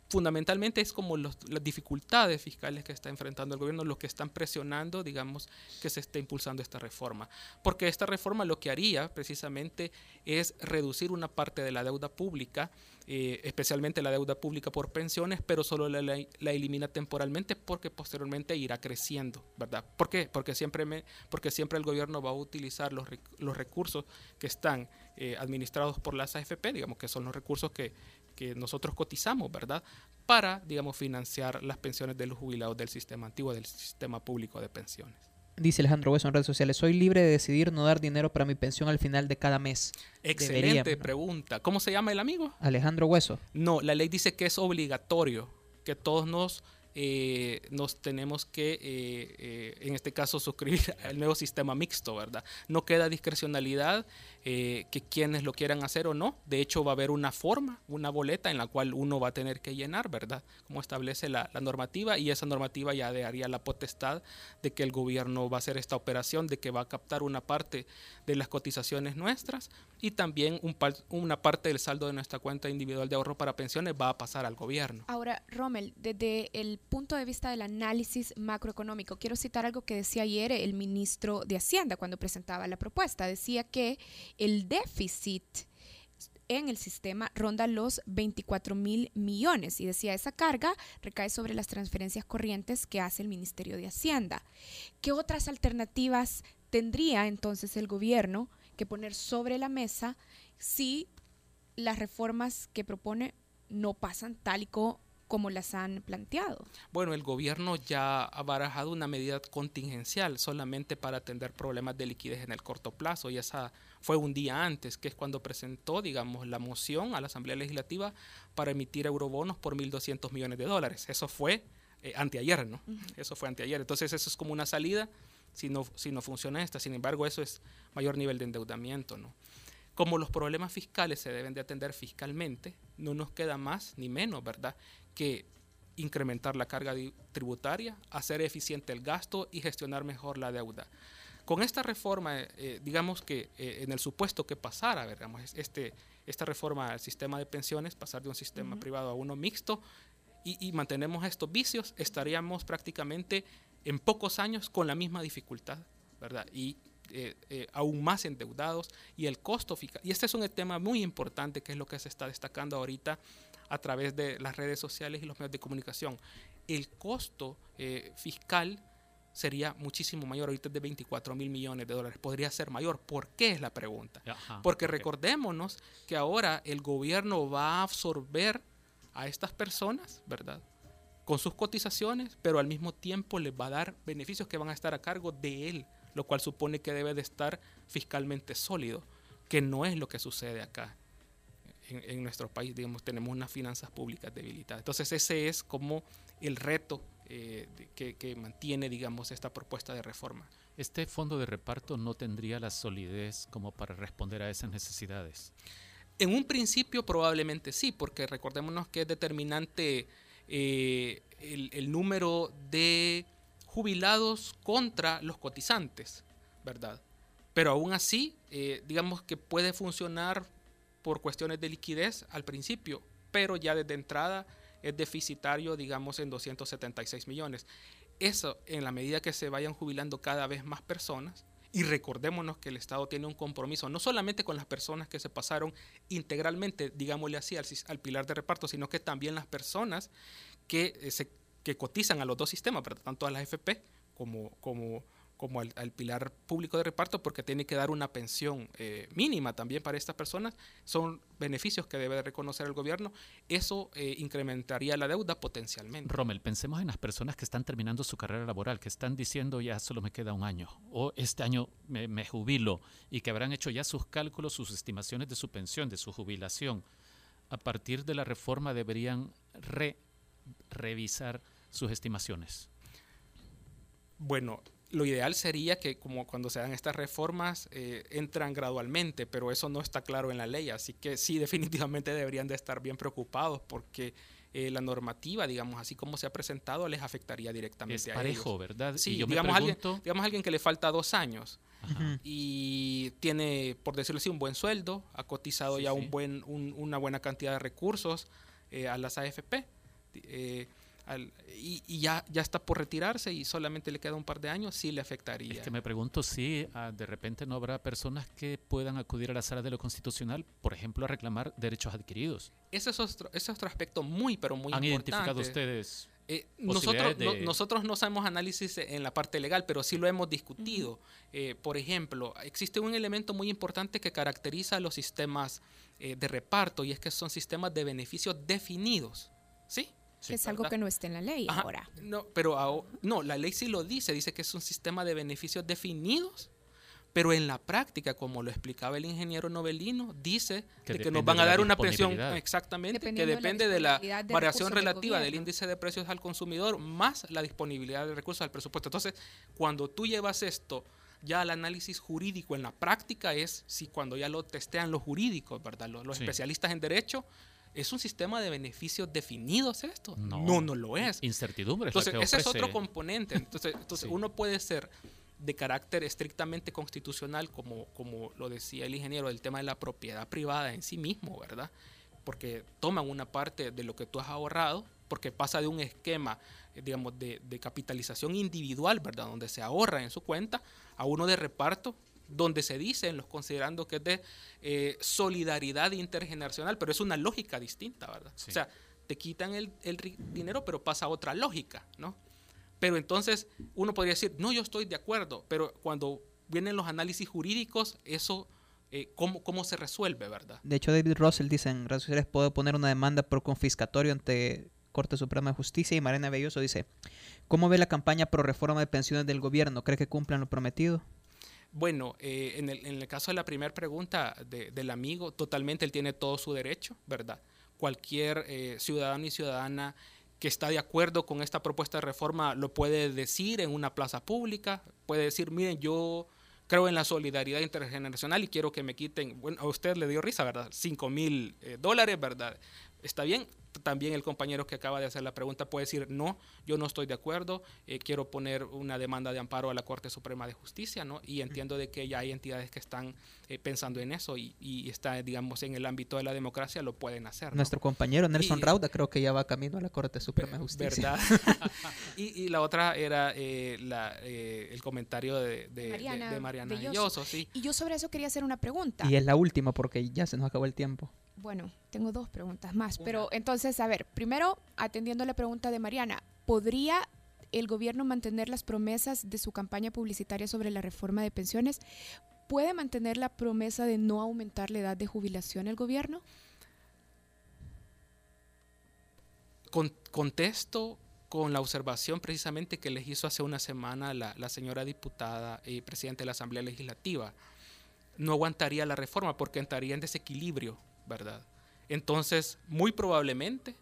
fundamentalmente es como las dificultades fiscales que está enfrentando el gobierno, lo que están presionando, digamos, que se esté impulsando esta reforma. Porque esta reforma lo que haría precisamente es reducir una parte de la deuda pública, eh, especialmente la deuda pública por pensiones, pero solo la, elimina temporalmente porque posteriormente irá creciendo, ¿verdad? ¿Por qué? Porque siempre, me, porque siempre el gobierno va a utilizar los, los recursos que están eh, administrados por las AFP, digamos que son los recursos que, que nosotros cotizamos, ¿verdad? Para, digamos, financiar las pensiones de los jubilados del sistema antiguo, del sistema público de pensiones. Dice Alejandro Hueso en redes sociales, soy libre de decidir no dar dinero para mi pensión al final de cada mes. Excelente pregunta. ¿Cómo se llama el amigo? Alejandro Hueso. No, la ley dice que es obligatorio que todos nos eh, nos tenemos que, eh, eh, en este caso, suscribir al nuevo sistema mixto, ¿verdad? No queda discrecionalidad eh, que quienes lo quieran hacer o no. De hecho, va a haber una forma, una boleta en la cual uno va a tener que llenar, ¿verdad? Como establece la, normativa y esa normativa ya daría la potestad de que el gobierno va a hacer esta operación, de que va a captar una parte de las cotizaciones nuestras y también un una parte del saldo de nuestra cuenta individual de ahorro para pensiones va a pasar al gobierno. Ahora, Rommel, desde el punto de vista del análisis macroeconómico, quiero citar algo que decía ayer el ministro de Hacienda cuando presentaba la propuesta. Decía que el déficit en el sistema ronda los 24 mil millones y decía esa carga recae sobre las transferencias corrientes que hace el Ministerio de Hacienda. ¿Qué otras alternativas tendría entonces el gobierno que poner sobre la mesa si las reformas que propone no pasan tal y como como las han planteado. Bueno, el gobierno ya ha barajado una medida contingencial solamente para atender problemas de liquidez en el corto plazo y esa fue un día antes, que es cuando presentó, digamos, la moción a la Asamblea Legislativa para emitir eurobonos por 1.200 millones de dólares. Eso fue eh, anteayer, ¿no? Uh -huh. Eso fue anteayer. Entonces eso es como una salida si no, si no funciona esta. Sin embargo, eso es mayor nivel de endeudamiento, ¿no? Como los problemas fiscales se deben de atender fiscalmente, no nos queda más ni menos, ¿verdad? Que incrementar la carga tributaria, hacer eficiente el gasto y gestionar mejor la deuda. Con esta reforma, eh, digamos que eh, en el supuesto que pasara, digamos, este, esta reforma al sistema de pensiones, pasar de un sistema uh -huh. privado a uno mixto, y, y, mantenemos estos vicios, estaríamos prácticamente en pocos años con la misma dificultad, ¿verdad? Y eh, eh, aún más endeudados y el costo fiscal. Y este es un tema muy importante que es lo que se está destacando ahorita a través de las redes sociales y los medios de comunicación. El costo eh, fiscal sería muchísimo mayor, ahorita es de 24 mil millones de dólares, podría ser mayor. ¿Por qué es la pregunta? Ajá, Porque okay. recordémonos que ahora el gobierno va a absorber a estas personas, ¿verdad? Con sus cotizaciones, pero al mismo tiempo les va a dar beneficios que van a estar a cargo de él, lo cual supone que debe de estar fiscalmente sólido, que no es lo que sucede acá. En, en nuestro país, digamos, tenemos unas finanzas públicas debilitadas. Entonces ese es como el reto eh, que, que, mantiene, digamos, esta propuesta de reforma. ¿Este fondo de reparto no tendría la solidez como para responder a esas necesidades? En un principio probablemente sí, porque recordémonos que es determinante eh, el, el, número de jubilados contra los cotizantes, ¿verdad? Pero aún así, eh, digamos que puede funcionar por cuestiones de liquidez al principio, pero ya desde entrada es deficitario, digamos, en 276 millones. Eso, en la medida que se vayan jubilando cada vez más personas, y recordémonos que el Estado tiene un compromiso no solamente con las personas que se pasaron integralmente, digámosle así, al, pilar de reparto, sino que también las personas que, eh, se, que cotizan a los dos sistemas, tanto a la FP como, como, como al, al, pilar público de reparto, porque tiene que dar una pensión eh, mínima también para estas personas. Son beneficios que debe reconocer el gobierno. Eso eh, incrementaría la deuda potencialmente. Rommel, pensemos en las personas que están terminando su carrera laboral, que están diciendo ya solo me queda un año, o este año me, me jubilo, y que habrán hecho ya sus cálculos, sus estimaciones de su pensión, de su jubilación. A partir de la reforma deberían re, revisar sus estimaciones. Bueno, lo ideal sería que como cuando se dan estas reformas eh, entran gradualmente, pero eso no está claro en la ley, así que sí definitivamente deberían de estar bien preocupados porque eh, la normativa, digamos, así como se ha presentado, les afectaría directamente es a parejo, ellos. ¿verdad? Sí, Y yo me digamos, alguien, pregunto- digamos alguien que le falta dos años Ajá. y tiene, por decirlo así, un buen sueldo, ha cotizado Sí, ya sí. Un buen, un- una buena cantidad de recursos eh, a las AFP. Al- y y ya, ya está por retirarse y solamente le queda un par de años, sí le afectaría. Es que me pregunto si ah, de repente no habrá personas que puedan acudir a la sala de lo constitucional, por ejemplo, a reclamar derechos adquiridos. Ese es otro, ese es otro aspecto muy, pero muy ¿Han importante. identificado ustedes Eh, nosotros, no- nosotros no hacemos análisis en la parte legal, pero sí lo hemos discutido. Eh, por ejemplo, existe un elemento muy importante que caracteriza a los sistemas eh, de reparto y es que son sistemas de beneficios definidos. ¿Sí? Que es algo ¿verdad? que no está en la ley Ajá, ahora. No, pero no, la ley sí lo dice, dice que es un sistema de beneficios definidos, pero en la práctica, como lo explicaba el ingeniero Novelino, dice Que de que depende nos van a dar una pensión exactamente, que Dependiendo de la depende de la variación del relativa del índice de precios al consumidor más la disponibilidad de recursos al presupuesto. Entonces, cuando tú llevas esto ya al análisis jurídico en la práctica es si cuando ya lo testean los jurídicos, ¿verdad? Los, los Sí. especialistas en derecho, ¿es un sistema de beneficios definidos esto? No. no, no lo es. incertidumbres? la Entonces, que ese es otro componente. Entonces, entonces Sí. uno puede ser de carácter estrictamente constitucional, como, como lo decía el ingeniero, del tema de la propiedad privada en sí mismo, ¿verdad? Porque toman una parte de lo que tú has ahorrado, porque pasa de un esquema, digamos, de, de capitalización individual, ¿verdad? Donde se ahorra en su cuenta, a uno de reparto, donde se dice, en los considerando que es de eh, solidaridad intergeneracional, pero es una lógica distinta, ¿verdad? Sí. O sea, te quitan el, el dinero, pero pasa a otra lógica, ¿no? Pero entonces uno podría decir, no, yo estoy de acuerdo, pero cuando vienen los análisis jurídicos, eso, eh, ¿cómo, ¿cómo se resuelve, verdad? De hecho, David Russell dice en redes sociales, puedo poner una demanda por confiscatorio ante Corte Suprema de Justicia. Y Mariana Belloso dice, ¿cómo ve la campaña pro reforma de pensiones del gobierno? ¿Cree que cumplan lo prometido? Bueno, eh, en, el, en el caso de la primera pregunta de- del amigo, totalmente él tiene todo su derecho, ¿verdad? Cualquier eh, ciudadano y ciudadana que está de acuerdo con esta propuesta de reforma lo puede decir en una plaza pública, puede decir, miren, yo creo en la solidaridad intergeneracional y quiero que me quiten, bueno, a usted le dio risa, ¿verdad? 5 mil eh, dólares, ¿verdad? Está bien. También el compañero que acaba de hacer la pregunta puede decir, no, yo no estoy de acuerdo, eh, quiero poner una demanda de amparo a la Corte Suprema de Justicia, ¿no? Y entiendo de que ya hay entidades que están eh, pensando en eso y, y está, digamos, en el ámbito de la democracia, lo pueden hacer. ¿no? Nuestro compañero Nelson Y- Rauda creo que ya va camino a la Corte Suprema de Justicia. ¿Verdad? y, y la otra era eh, la, eh, el comentario de, de- de- Mariana de Mariana Belloso. Belloso, sí. Y yo sobre eso quería hacer una pregunta. Y es la última porque ya se nos acabó el tiempo. Bueno, tengo dos preguntas más, pero entonces, a ver, primero, atendiendo a la pregunta de Mariana, ¿podría el gobierno mantener las promesas de su campaña publicitaria sobre la reforma de pensiones? ¿Puede mantener la promesa de no aumentar la edad de jubilación el gobierno? Con- contesto con la observación precisamente que les hizo hace una semana la, la señora diputada y presidente de la Asamblea Legislativa. No aguantaría la reforma porque entraría en desequilibrio, ¿verdad? Entonces, muy probablemente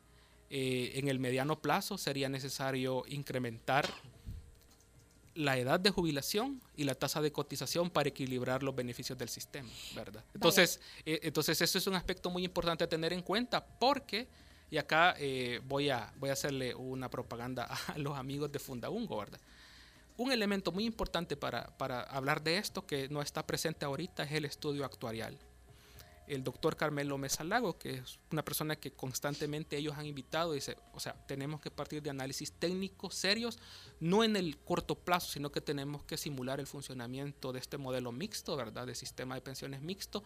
eh, en el mediano plazo sería necesario incrementar la edad de jubilación y la tasa de cotización para equilibrar los beneficios del sistema, ¿verdad? Entonces, eh, entonces eso es un aspecto muy importante a tener en cuenta porque, y acá eh, voy, a, voy a hacerle una propaganda a los amigos de Fundaungo, ¿verdad? Un elemento muy importante para, para hablar de esto que no está presente ahorita es el estudio actuarial. El doctor Carmelo Mesalago, que es una persona que constantemente ellos han invitado, dice, o sea, tenemos que partir de análisis técnicos serios, no en el corto plazo, sino que tenemos que simular el funcionamiento de este modelo mixto, ¿verdad? De sistema de pensiones mixto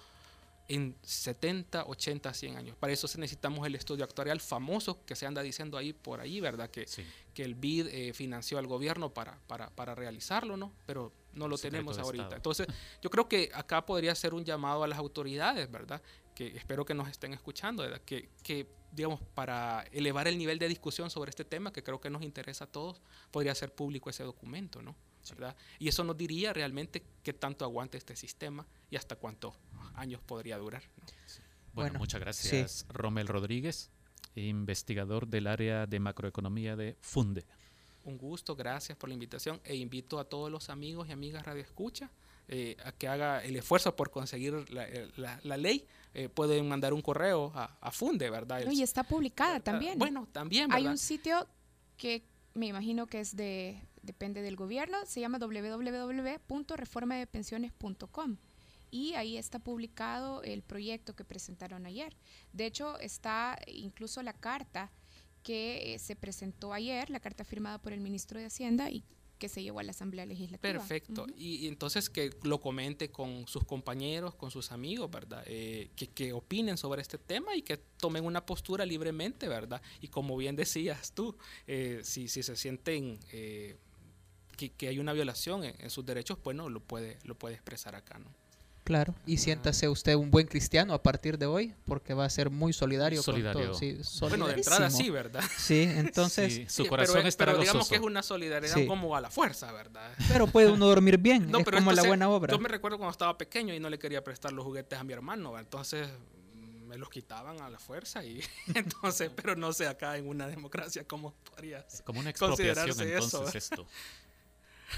en 70, 80, 100 años. Para eso necesitamos el estudio actuarial famoso que se anda diciendo ahí por ahí, ¿verdad? Que, Sí. que el BID eh, financió al gobierno para, para, para realizarlo, ¿no? Pero no lo Secreto tenemos ahorita. Estado. Entonces, yo creo que acá podría ser un llamado a las autoridades, ¿verdad? Que espero que nos estén escuchando, ¿verdad? Que, que, digamos, para elevar el nivel de discusión sobre este tema, que creo que nos interesa a todos, podría ser público ese documento, ¿no? ¿verdad? Y eso nos diría realmente qué tanto aguanta este sistema y hasta cuántos años podría durar. ¿no? Bueno, Bueno, muchas gracias, Romel Rodríguez, investigador del área de macroeconomía de FUNDE. Un gusto, gracias por la invitación e invito a todos los amigos y amigas Radio Escucha eh, a que haga el esfuerzo por conseguir la, eh, la- la ley, eh, pueden mandar un correo a, a Funde, ¿verdad? No, y está publicada también. Bueno, también, Hay un sitio que me imagino que es de depende del gobierno, se llama www.reformadepensiones.com y ahí está publicado el proyecto que presentaron ayer. De hecho, está incluso la carta que eh, se presentó ayer, la carta firmada por el ministro de Hacienda y que se llevó a la Asamblea Legislativa. Perfecto. y, y entonces que lo comente con sus compañeros, con sus amigos, ¿verdad? Eh, que, que opinen sobre este tema y que tomen una postura libremente, ¿verdad? Y como bien decías tú, eh, si, si se sienten eh, que, que hay una violación en, en sus derechos, bueno, lo puede, lo puede expresar acá, ¿no? Claro, y siéntase usted un buen cristiano a partir de hoy, porque va a ser muy solidario, Solidario. con todo. Sí, Bueno, de entrada sí, ¿verdad? Sí, entonces, Sí, su Sí, corazón pero, pero digamos que es una solidaridad Sí. como a la fuerza, ¿verdad? pero puede uno dormir bien, No, es pero como la entonces, buena obra. Yo me recuerdo cuando estaba pequeño y no le quería prestar los juguetes a mi hermano, ¿va? entonces mm, me los quitaban a la fuerza y entonces, pero no sé acá en una democracia cómo podría Como una expropiación eso, entonces ¿verdad? esto.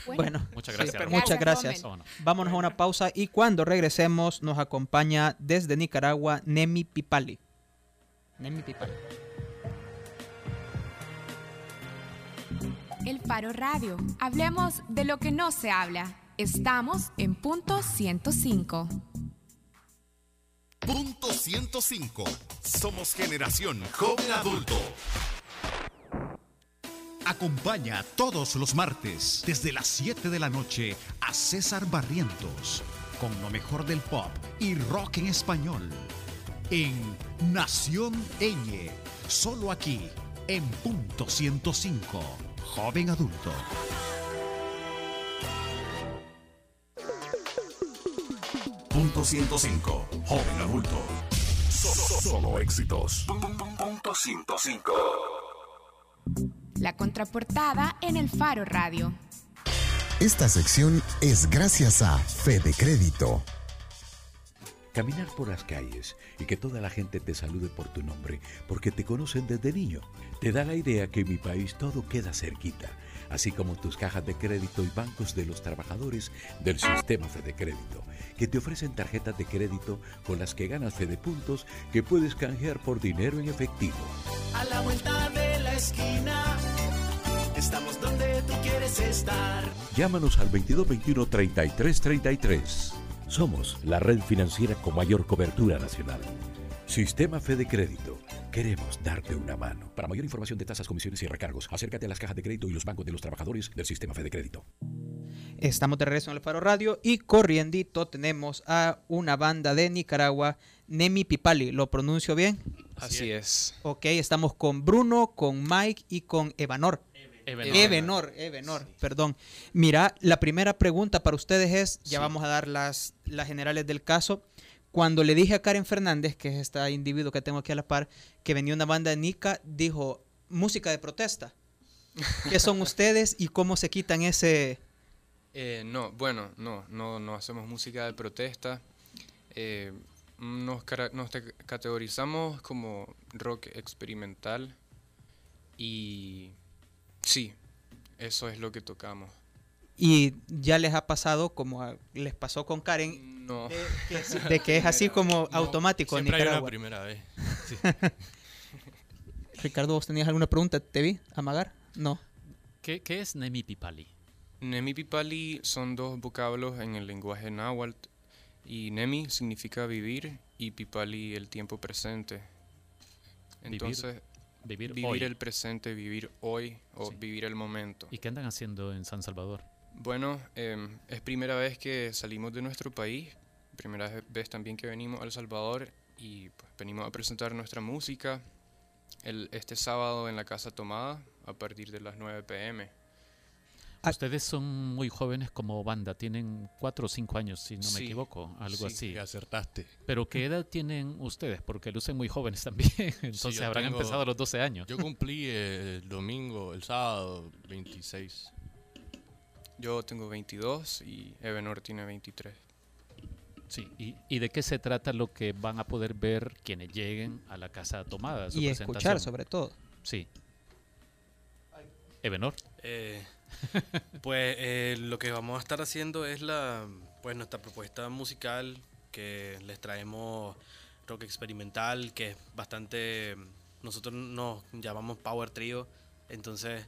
Bueno, Muchas gracias. muchas Gracias. Vámonos a una pausa y cuando regresemos nos acompaña desde Nicaragua Nemi Pipali. Nemi Pipali. El Faro Radio. Hablemos de lo que no se habla. Estamos en punto 105. Punto 105. Somos generación joven adulto. Acompaña todos los martes desde las 7 de la noche a César Barrientos con lo mejor del pop y rock en español en Nación Eñe, solo aquí en punto 105, joven adulto. Punto 105. Joven adulto. So- so- solo éxitos. Punto 105. La contraportada en el Faro Radio. Esta sección es gracias a Fede Crédito. Caminar por las calles y que toda la gente te salude por tu nombre, porque te conocen desde niño, te da la idea que en mi país todo queda cerquita, así como tus cajas de crédito y bancos de los trabajadores del sistema Fede Crédito, que te ofrecen tarjetas de crédito con las que ganas Fede Puntos que puedes canjear por dinero en efectivo. A la vuelta de la esquina, estamos donde tú quieres estar. Llámanos al 2221 3333. Somos la red financiera con mayor cobertura nacional. Sistema Fede Crédito. Queremos darte una mano. Para mayor información de tasas, comisiones y recargos, acércate a las cajas de crédito y los bancos de los trabajadores del Sistema Fede Crédito. Estamos de regreso en el Faro Radio y corriendito tenemos a una banda de Nicaragua, Nemi Pipali. ¿Lo pronuncio bien? Así es. Ok, estamos con Bruno, con Mike y con Evanor. Evenor. Evenor, Evenor, perdón. Mira, la primera pregunta para ustedes es, ya vamos a dar las, las generales del caso. Cuando le dije a Karen Fernández, que es esta individuo que tengo aquí a la par, que venía una banda de Nica, dijo, música de protesta. ¿Qué son ustedes y cómo se quitan ese... Eh, no, bueno, no, no, no hacemos música de protesta. Eh, nos, categorizamos como rock experimental y sí, eso es lo que tocamos. Y ya les ha pasado como a- les pasó con Karen, No. de, que, de que es así como No, automático en siempre hay una Nicaragua. primera vez. Sí. Ricardo, ¿vos tenías alguna pregunta? ¿Te vi? ¿Amagar? No. ¿Qué, qué es Nemi Pipali? Nemi Pipali son dos vocablos en el lenguaje náhuatl y Nemi significa vivir y Pipali el tiempo presente. Vivir- Entonces, vivir vivir, hoy. el presente, vivir hoy o Sí. vivir el momento. ¿Y qué andan haciendo en San Salvador? Bueno, em, es primera vez que salimos de nuestro país, primera ve- vez también que venimos a El Salvador y pues, venimos a presentar nuestra música el, este sábado en la Casa Tomada a partir de las 9 pm. Ah. Ustedes son muy jóvenes como banda, tienen cuatro o cinco años, si no me Sí, equivoco, algo sí. así. Acertaste. Pero ¿qué edad tienen ustedes? Porque lucen muy jóvenes también, entonces yo habrán tengo- empezado a los 12 años. Yo cumplí el domingo, el sábado 26. Yo tengo 22 y Ebenor tiene 23. Sí, ¿Y, y de qué se trata lo que van a poder ver quienes lleguen a la casa tomada? su Y escuchar sobre todo. Sí. Ebenor. Eh, Pues eh, lo que vamos a estar haciendo es la, pues nuestra propuesta musical que les traemos rock experimental, que es bastante, nosotros nos llamamos Power Trio, entonces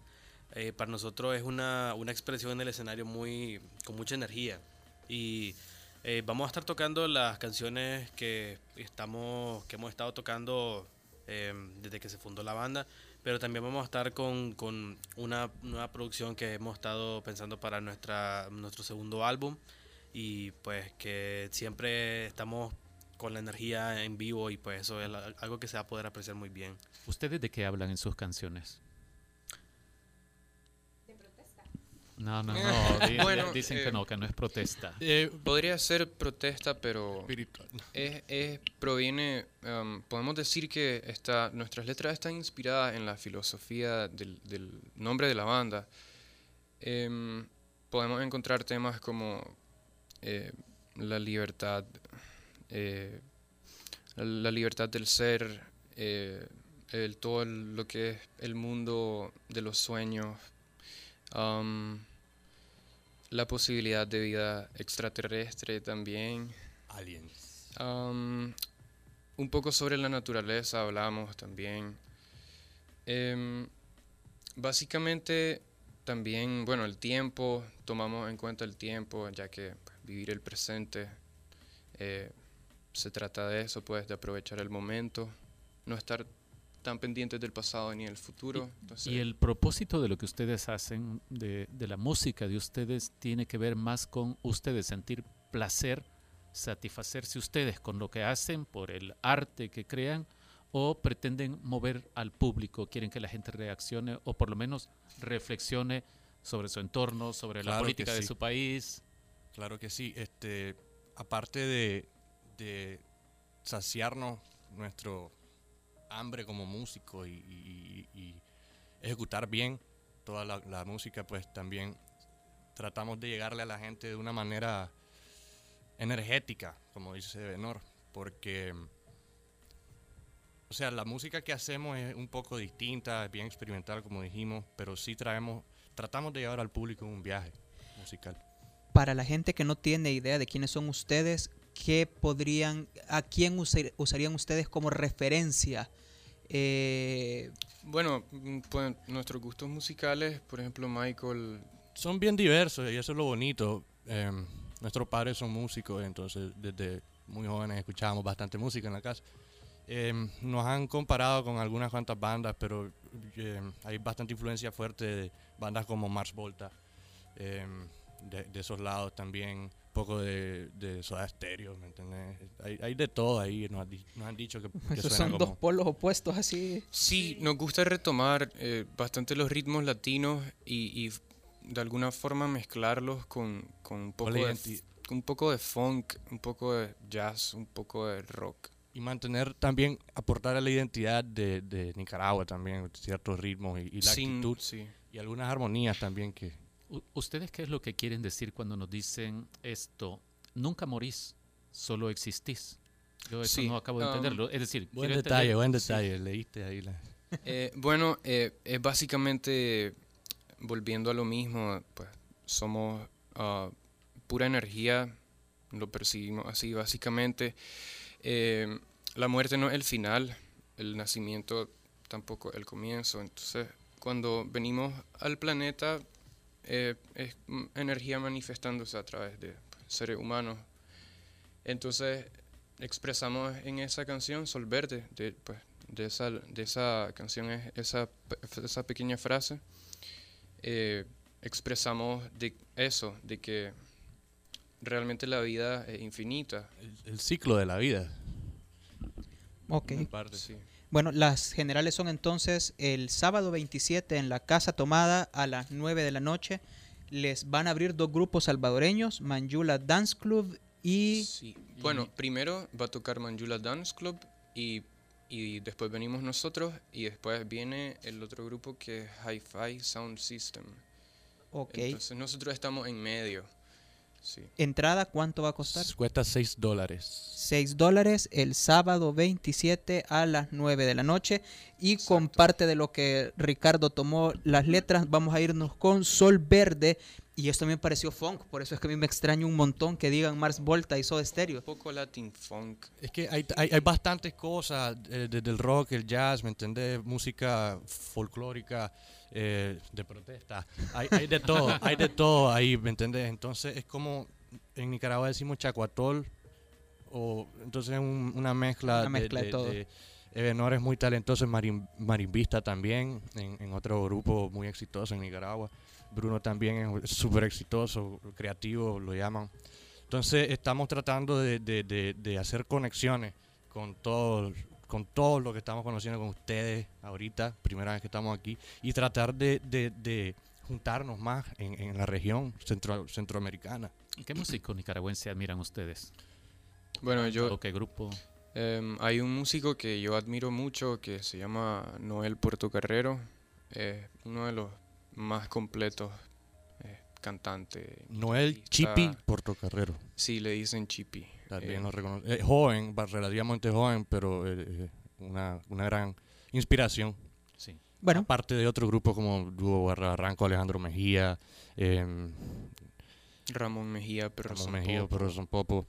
eh, para nosotros es una, una expresión en el escenario muy, con mucha energía. Y eh, vamos a estar tocando las canciones que, estamos, que hemos estado tocando eh, desde que se fundó la banda, pero también vamos a estar con, con una nueva producción que hemos estado pensando para nuestra, nuestro segundo álbum y pues que siempre estamos con la energía en vivo y pues eso es algo que se va a poder apreciar muy bien. ¿Ustedes de qué hablan en sus canciones? No, no, no. di- Bueno, dicen que eh, no, que no es protesta. Podría ser protesta, pero es, es- proviene, um, podemos decir que esta, nuestras letras están inspiradas en la filosofía del, del nombre de la banda. Em, podemos encontrar temas como eh, la libertad, eh, la libertad del ser, eh, el, todo el- lo que es el mundo de los sueños, um, la posibilidad de vida extraterrestre también. Aliens. Um, un poco sobre la naturaleza hablamos también. Em, básicamente también, bueno, el tiempo, tomamos en cuenta el tiempo, ya que pues, vivir el presente eh, se trata de eso, pues, de aprovechar el momento, no estar tan pendientes del pasado ni del futuro. entonces- Y el propósito de lo que ustedes hacen, de, de la música de ustedes, tiene que ver más con ustedes sentir placer, satisfacerse ustedes con lo que hacen, por el arte que crean, o pretenden mover al público, quieren que la gente reaccione o por lo menos reflexione sobre su entorno, sobre la Claro política de su país. Claro que sí. Este, aparte de, de saciarnos nuestro hambre como músico y, ejecutar bien toda la, música, pues también tratamos de llegarle a la gente de una manera energética, como dice Benor, porque, o sea, la música que hacemos es un poco distinta, es bien experimental, como dijimos, pero sí traemos, tratamos de llevar al público un viaje musical. Para la gente que no tiene idea de quiénes son ustedes, ¿qué podrían, a quién usar- usarían ustedes como referencia? Eh, Bueno, mm, pues nuestros gustos musicales, por ejemplo, Michael son bien diversos y eso es lo bonito. Em, nuestros padres son músicos, entonces desde muy jóvenes escuchábamos bastante música en la casa. Em, nos han comparado con algunas cuantas bandas, pero em, hay bastante influencia fuerte de bandas como Mars Volta, em, de, de esos lados también, poco de, de Soda Stereo, ¿me entiendes? Hay, hay de todo ahí, nos, han di- nos han dicho que, que esos suena son como... dos polos opuestos así. Sí, nos gusta retomar eh, bastante los ritmos latinos y, y de alguna forma mezclarlos con, con un, poco de, un poco de funk, un poco de jazz, un poco de rock. Y mantener también, aportar a la identidad de, de Nicaragua también, ciertos ritmos y, y la Sin- actitud. sí. Y algunas armonías también que... ¿Ustedes qué es lo que quieren decir cuando nos dicen esto? Nunca morís, solo existís. Yo eso Sí, no acabo de um, entenderlo. Es decir, Buen detalle, entender- buen Sí. detalle. Leíste ahí la... Eh, bueno, eh, es básicamente, volviendo a lo mismo, pues somos ah, pura energía, lo percibimos así básicamente. Eh, la muerte no es el final, el nacimiento tampoco el comienzo. Entonces, cuando venimos al planeta, eh, es energía manifestándose a través de seres humanos. Entonces, expresamos en esa canción Sol Verde, de, pues, de, esa, de esa canción, es esa, esa pequeña frase, eh, expresamos de eso, de que realmente la vida es infinita. El ciclo de la vida. Ok. Parte. Sí. Bueno, las generales son entonces el sábado 27 en la Casa Tomada a las 9 de la noche. Les van a abrir dos grupos salvadoreños, Manjula Dance Club y... Sí. Bueno, primero va a tocar Manjula Dance Club y, y después venimos nosotros y después viene el otro grupo que es Hi-Fi Sound System. Ok. Entonces nosotros estamos en medio. Sí. Entrada, ¿cuánto va a costar? Cuesta 6 dólares. 6 dólares el sábado 27 a las 9 de la noche. Y con parte de lo que Ricardo tomó las letras, vamos a irnos con Sol Verde. Y esto me pareció funk, por eso es que a mí me extraña un montón que digan Mars Volta y Soda Stereo. Un poco Latin funk. Es que hay, hay, hay bastantes cosas, eh, desde el rock, el jazz, ¿me entendés? Música folclórica, eh, de protesta. Hay, hay de todo, hay de todo ahí, ¿me entendés? Entonces es como, en Nicaragua decimos chacuatol, o entonces un- una mezcla, Una mezcla de todo. Ebenor es muy talentoso, es marim- marimbista también, en, en otro grupo muy exitoso en Nicaragua. Bruno también es súper exitoso, creativo, lo llaman. Entonces estamos tratando de, de- de- de hacer conexiones con todo, con todo lo que estamos conociendo con ustedes ahorita, primera vez que estamos aquí, y tratar de, de- de juntarnos más en, en la región centro, centroamericana. ¿Qué músico nicaragüense admiran ustedes? Bueno, yo... ¿O qué grupo? Em, hay un músico que yo admiro mucho que se llama Noel Portocarrero. eh, uno de los más completos eh, cantantes. Noel. Chipi Portocarrero. Sí, le dicen Chipi. También Eh, lo recono- eh, joven, va- relativamente joven, pero eh, eh, una, una gran inspiración. Sí. Bueno. Aparte de otro grupo como Dúo Barranco, Alejandro Mejía, em, Ramón Mejía, pero Ramón son Mejía, Popo. pero son Popo.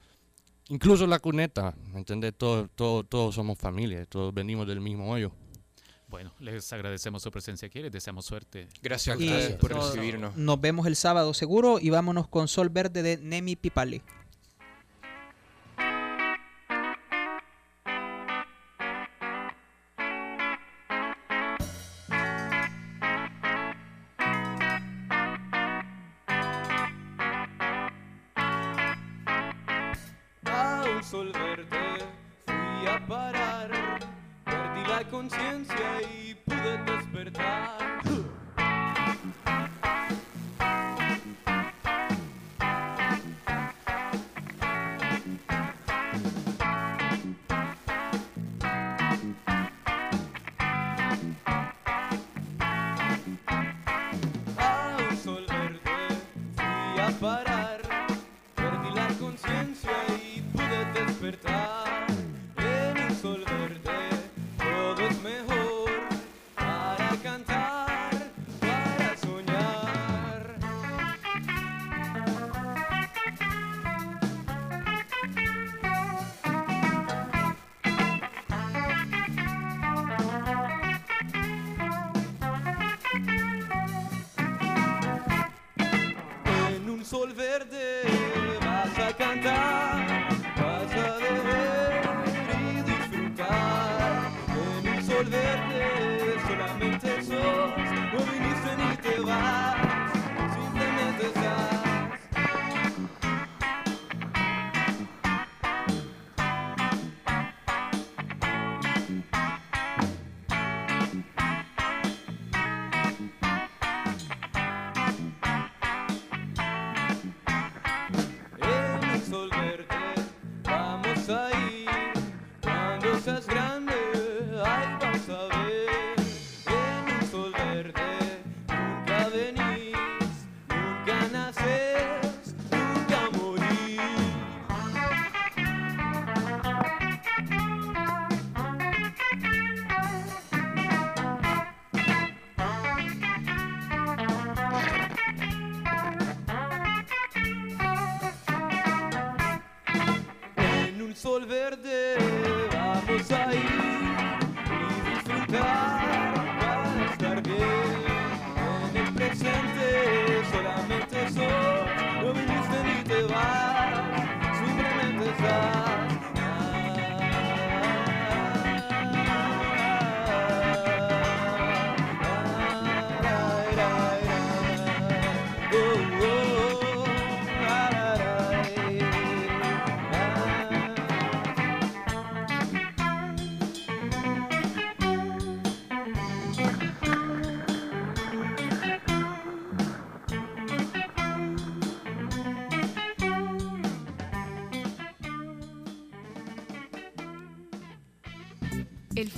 Incluso la cuneta, ¿me entiendes? Todo, todo, todos somos familia, todos venimos del mismo hoyo. Bueno, les agradecemos su presencia aquí, les deseamos suerte. Gracias ustedes por nos- recibirnos. Nos vemos el sábado seguro y vámonos con Sol Verde de Nemi Pipali.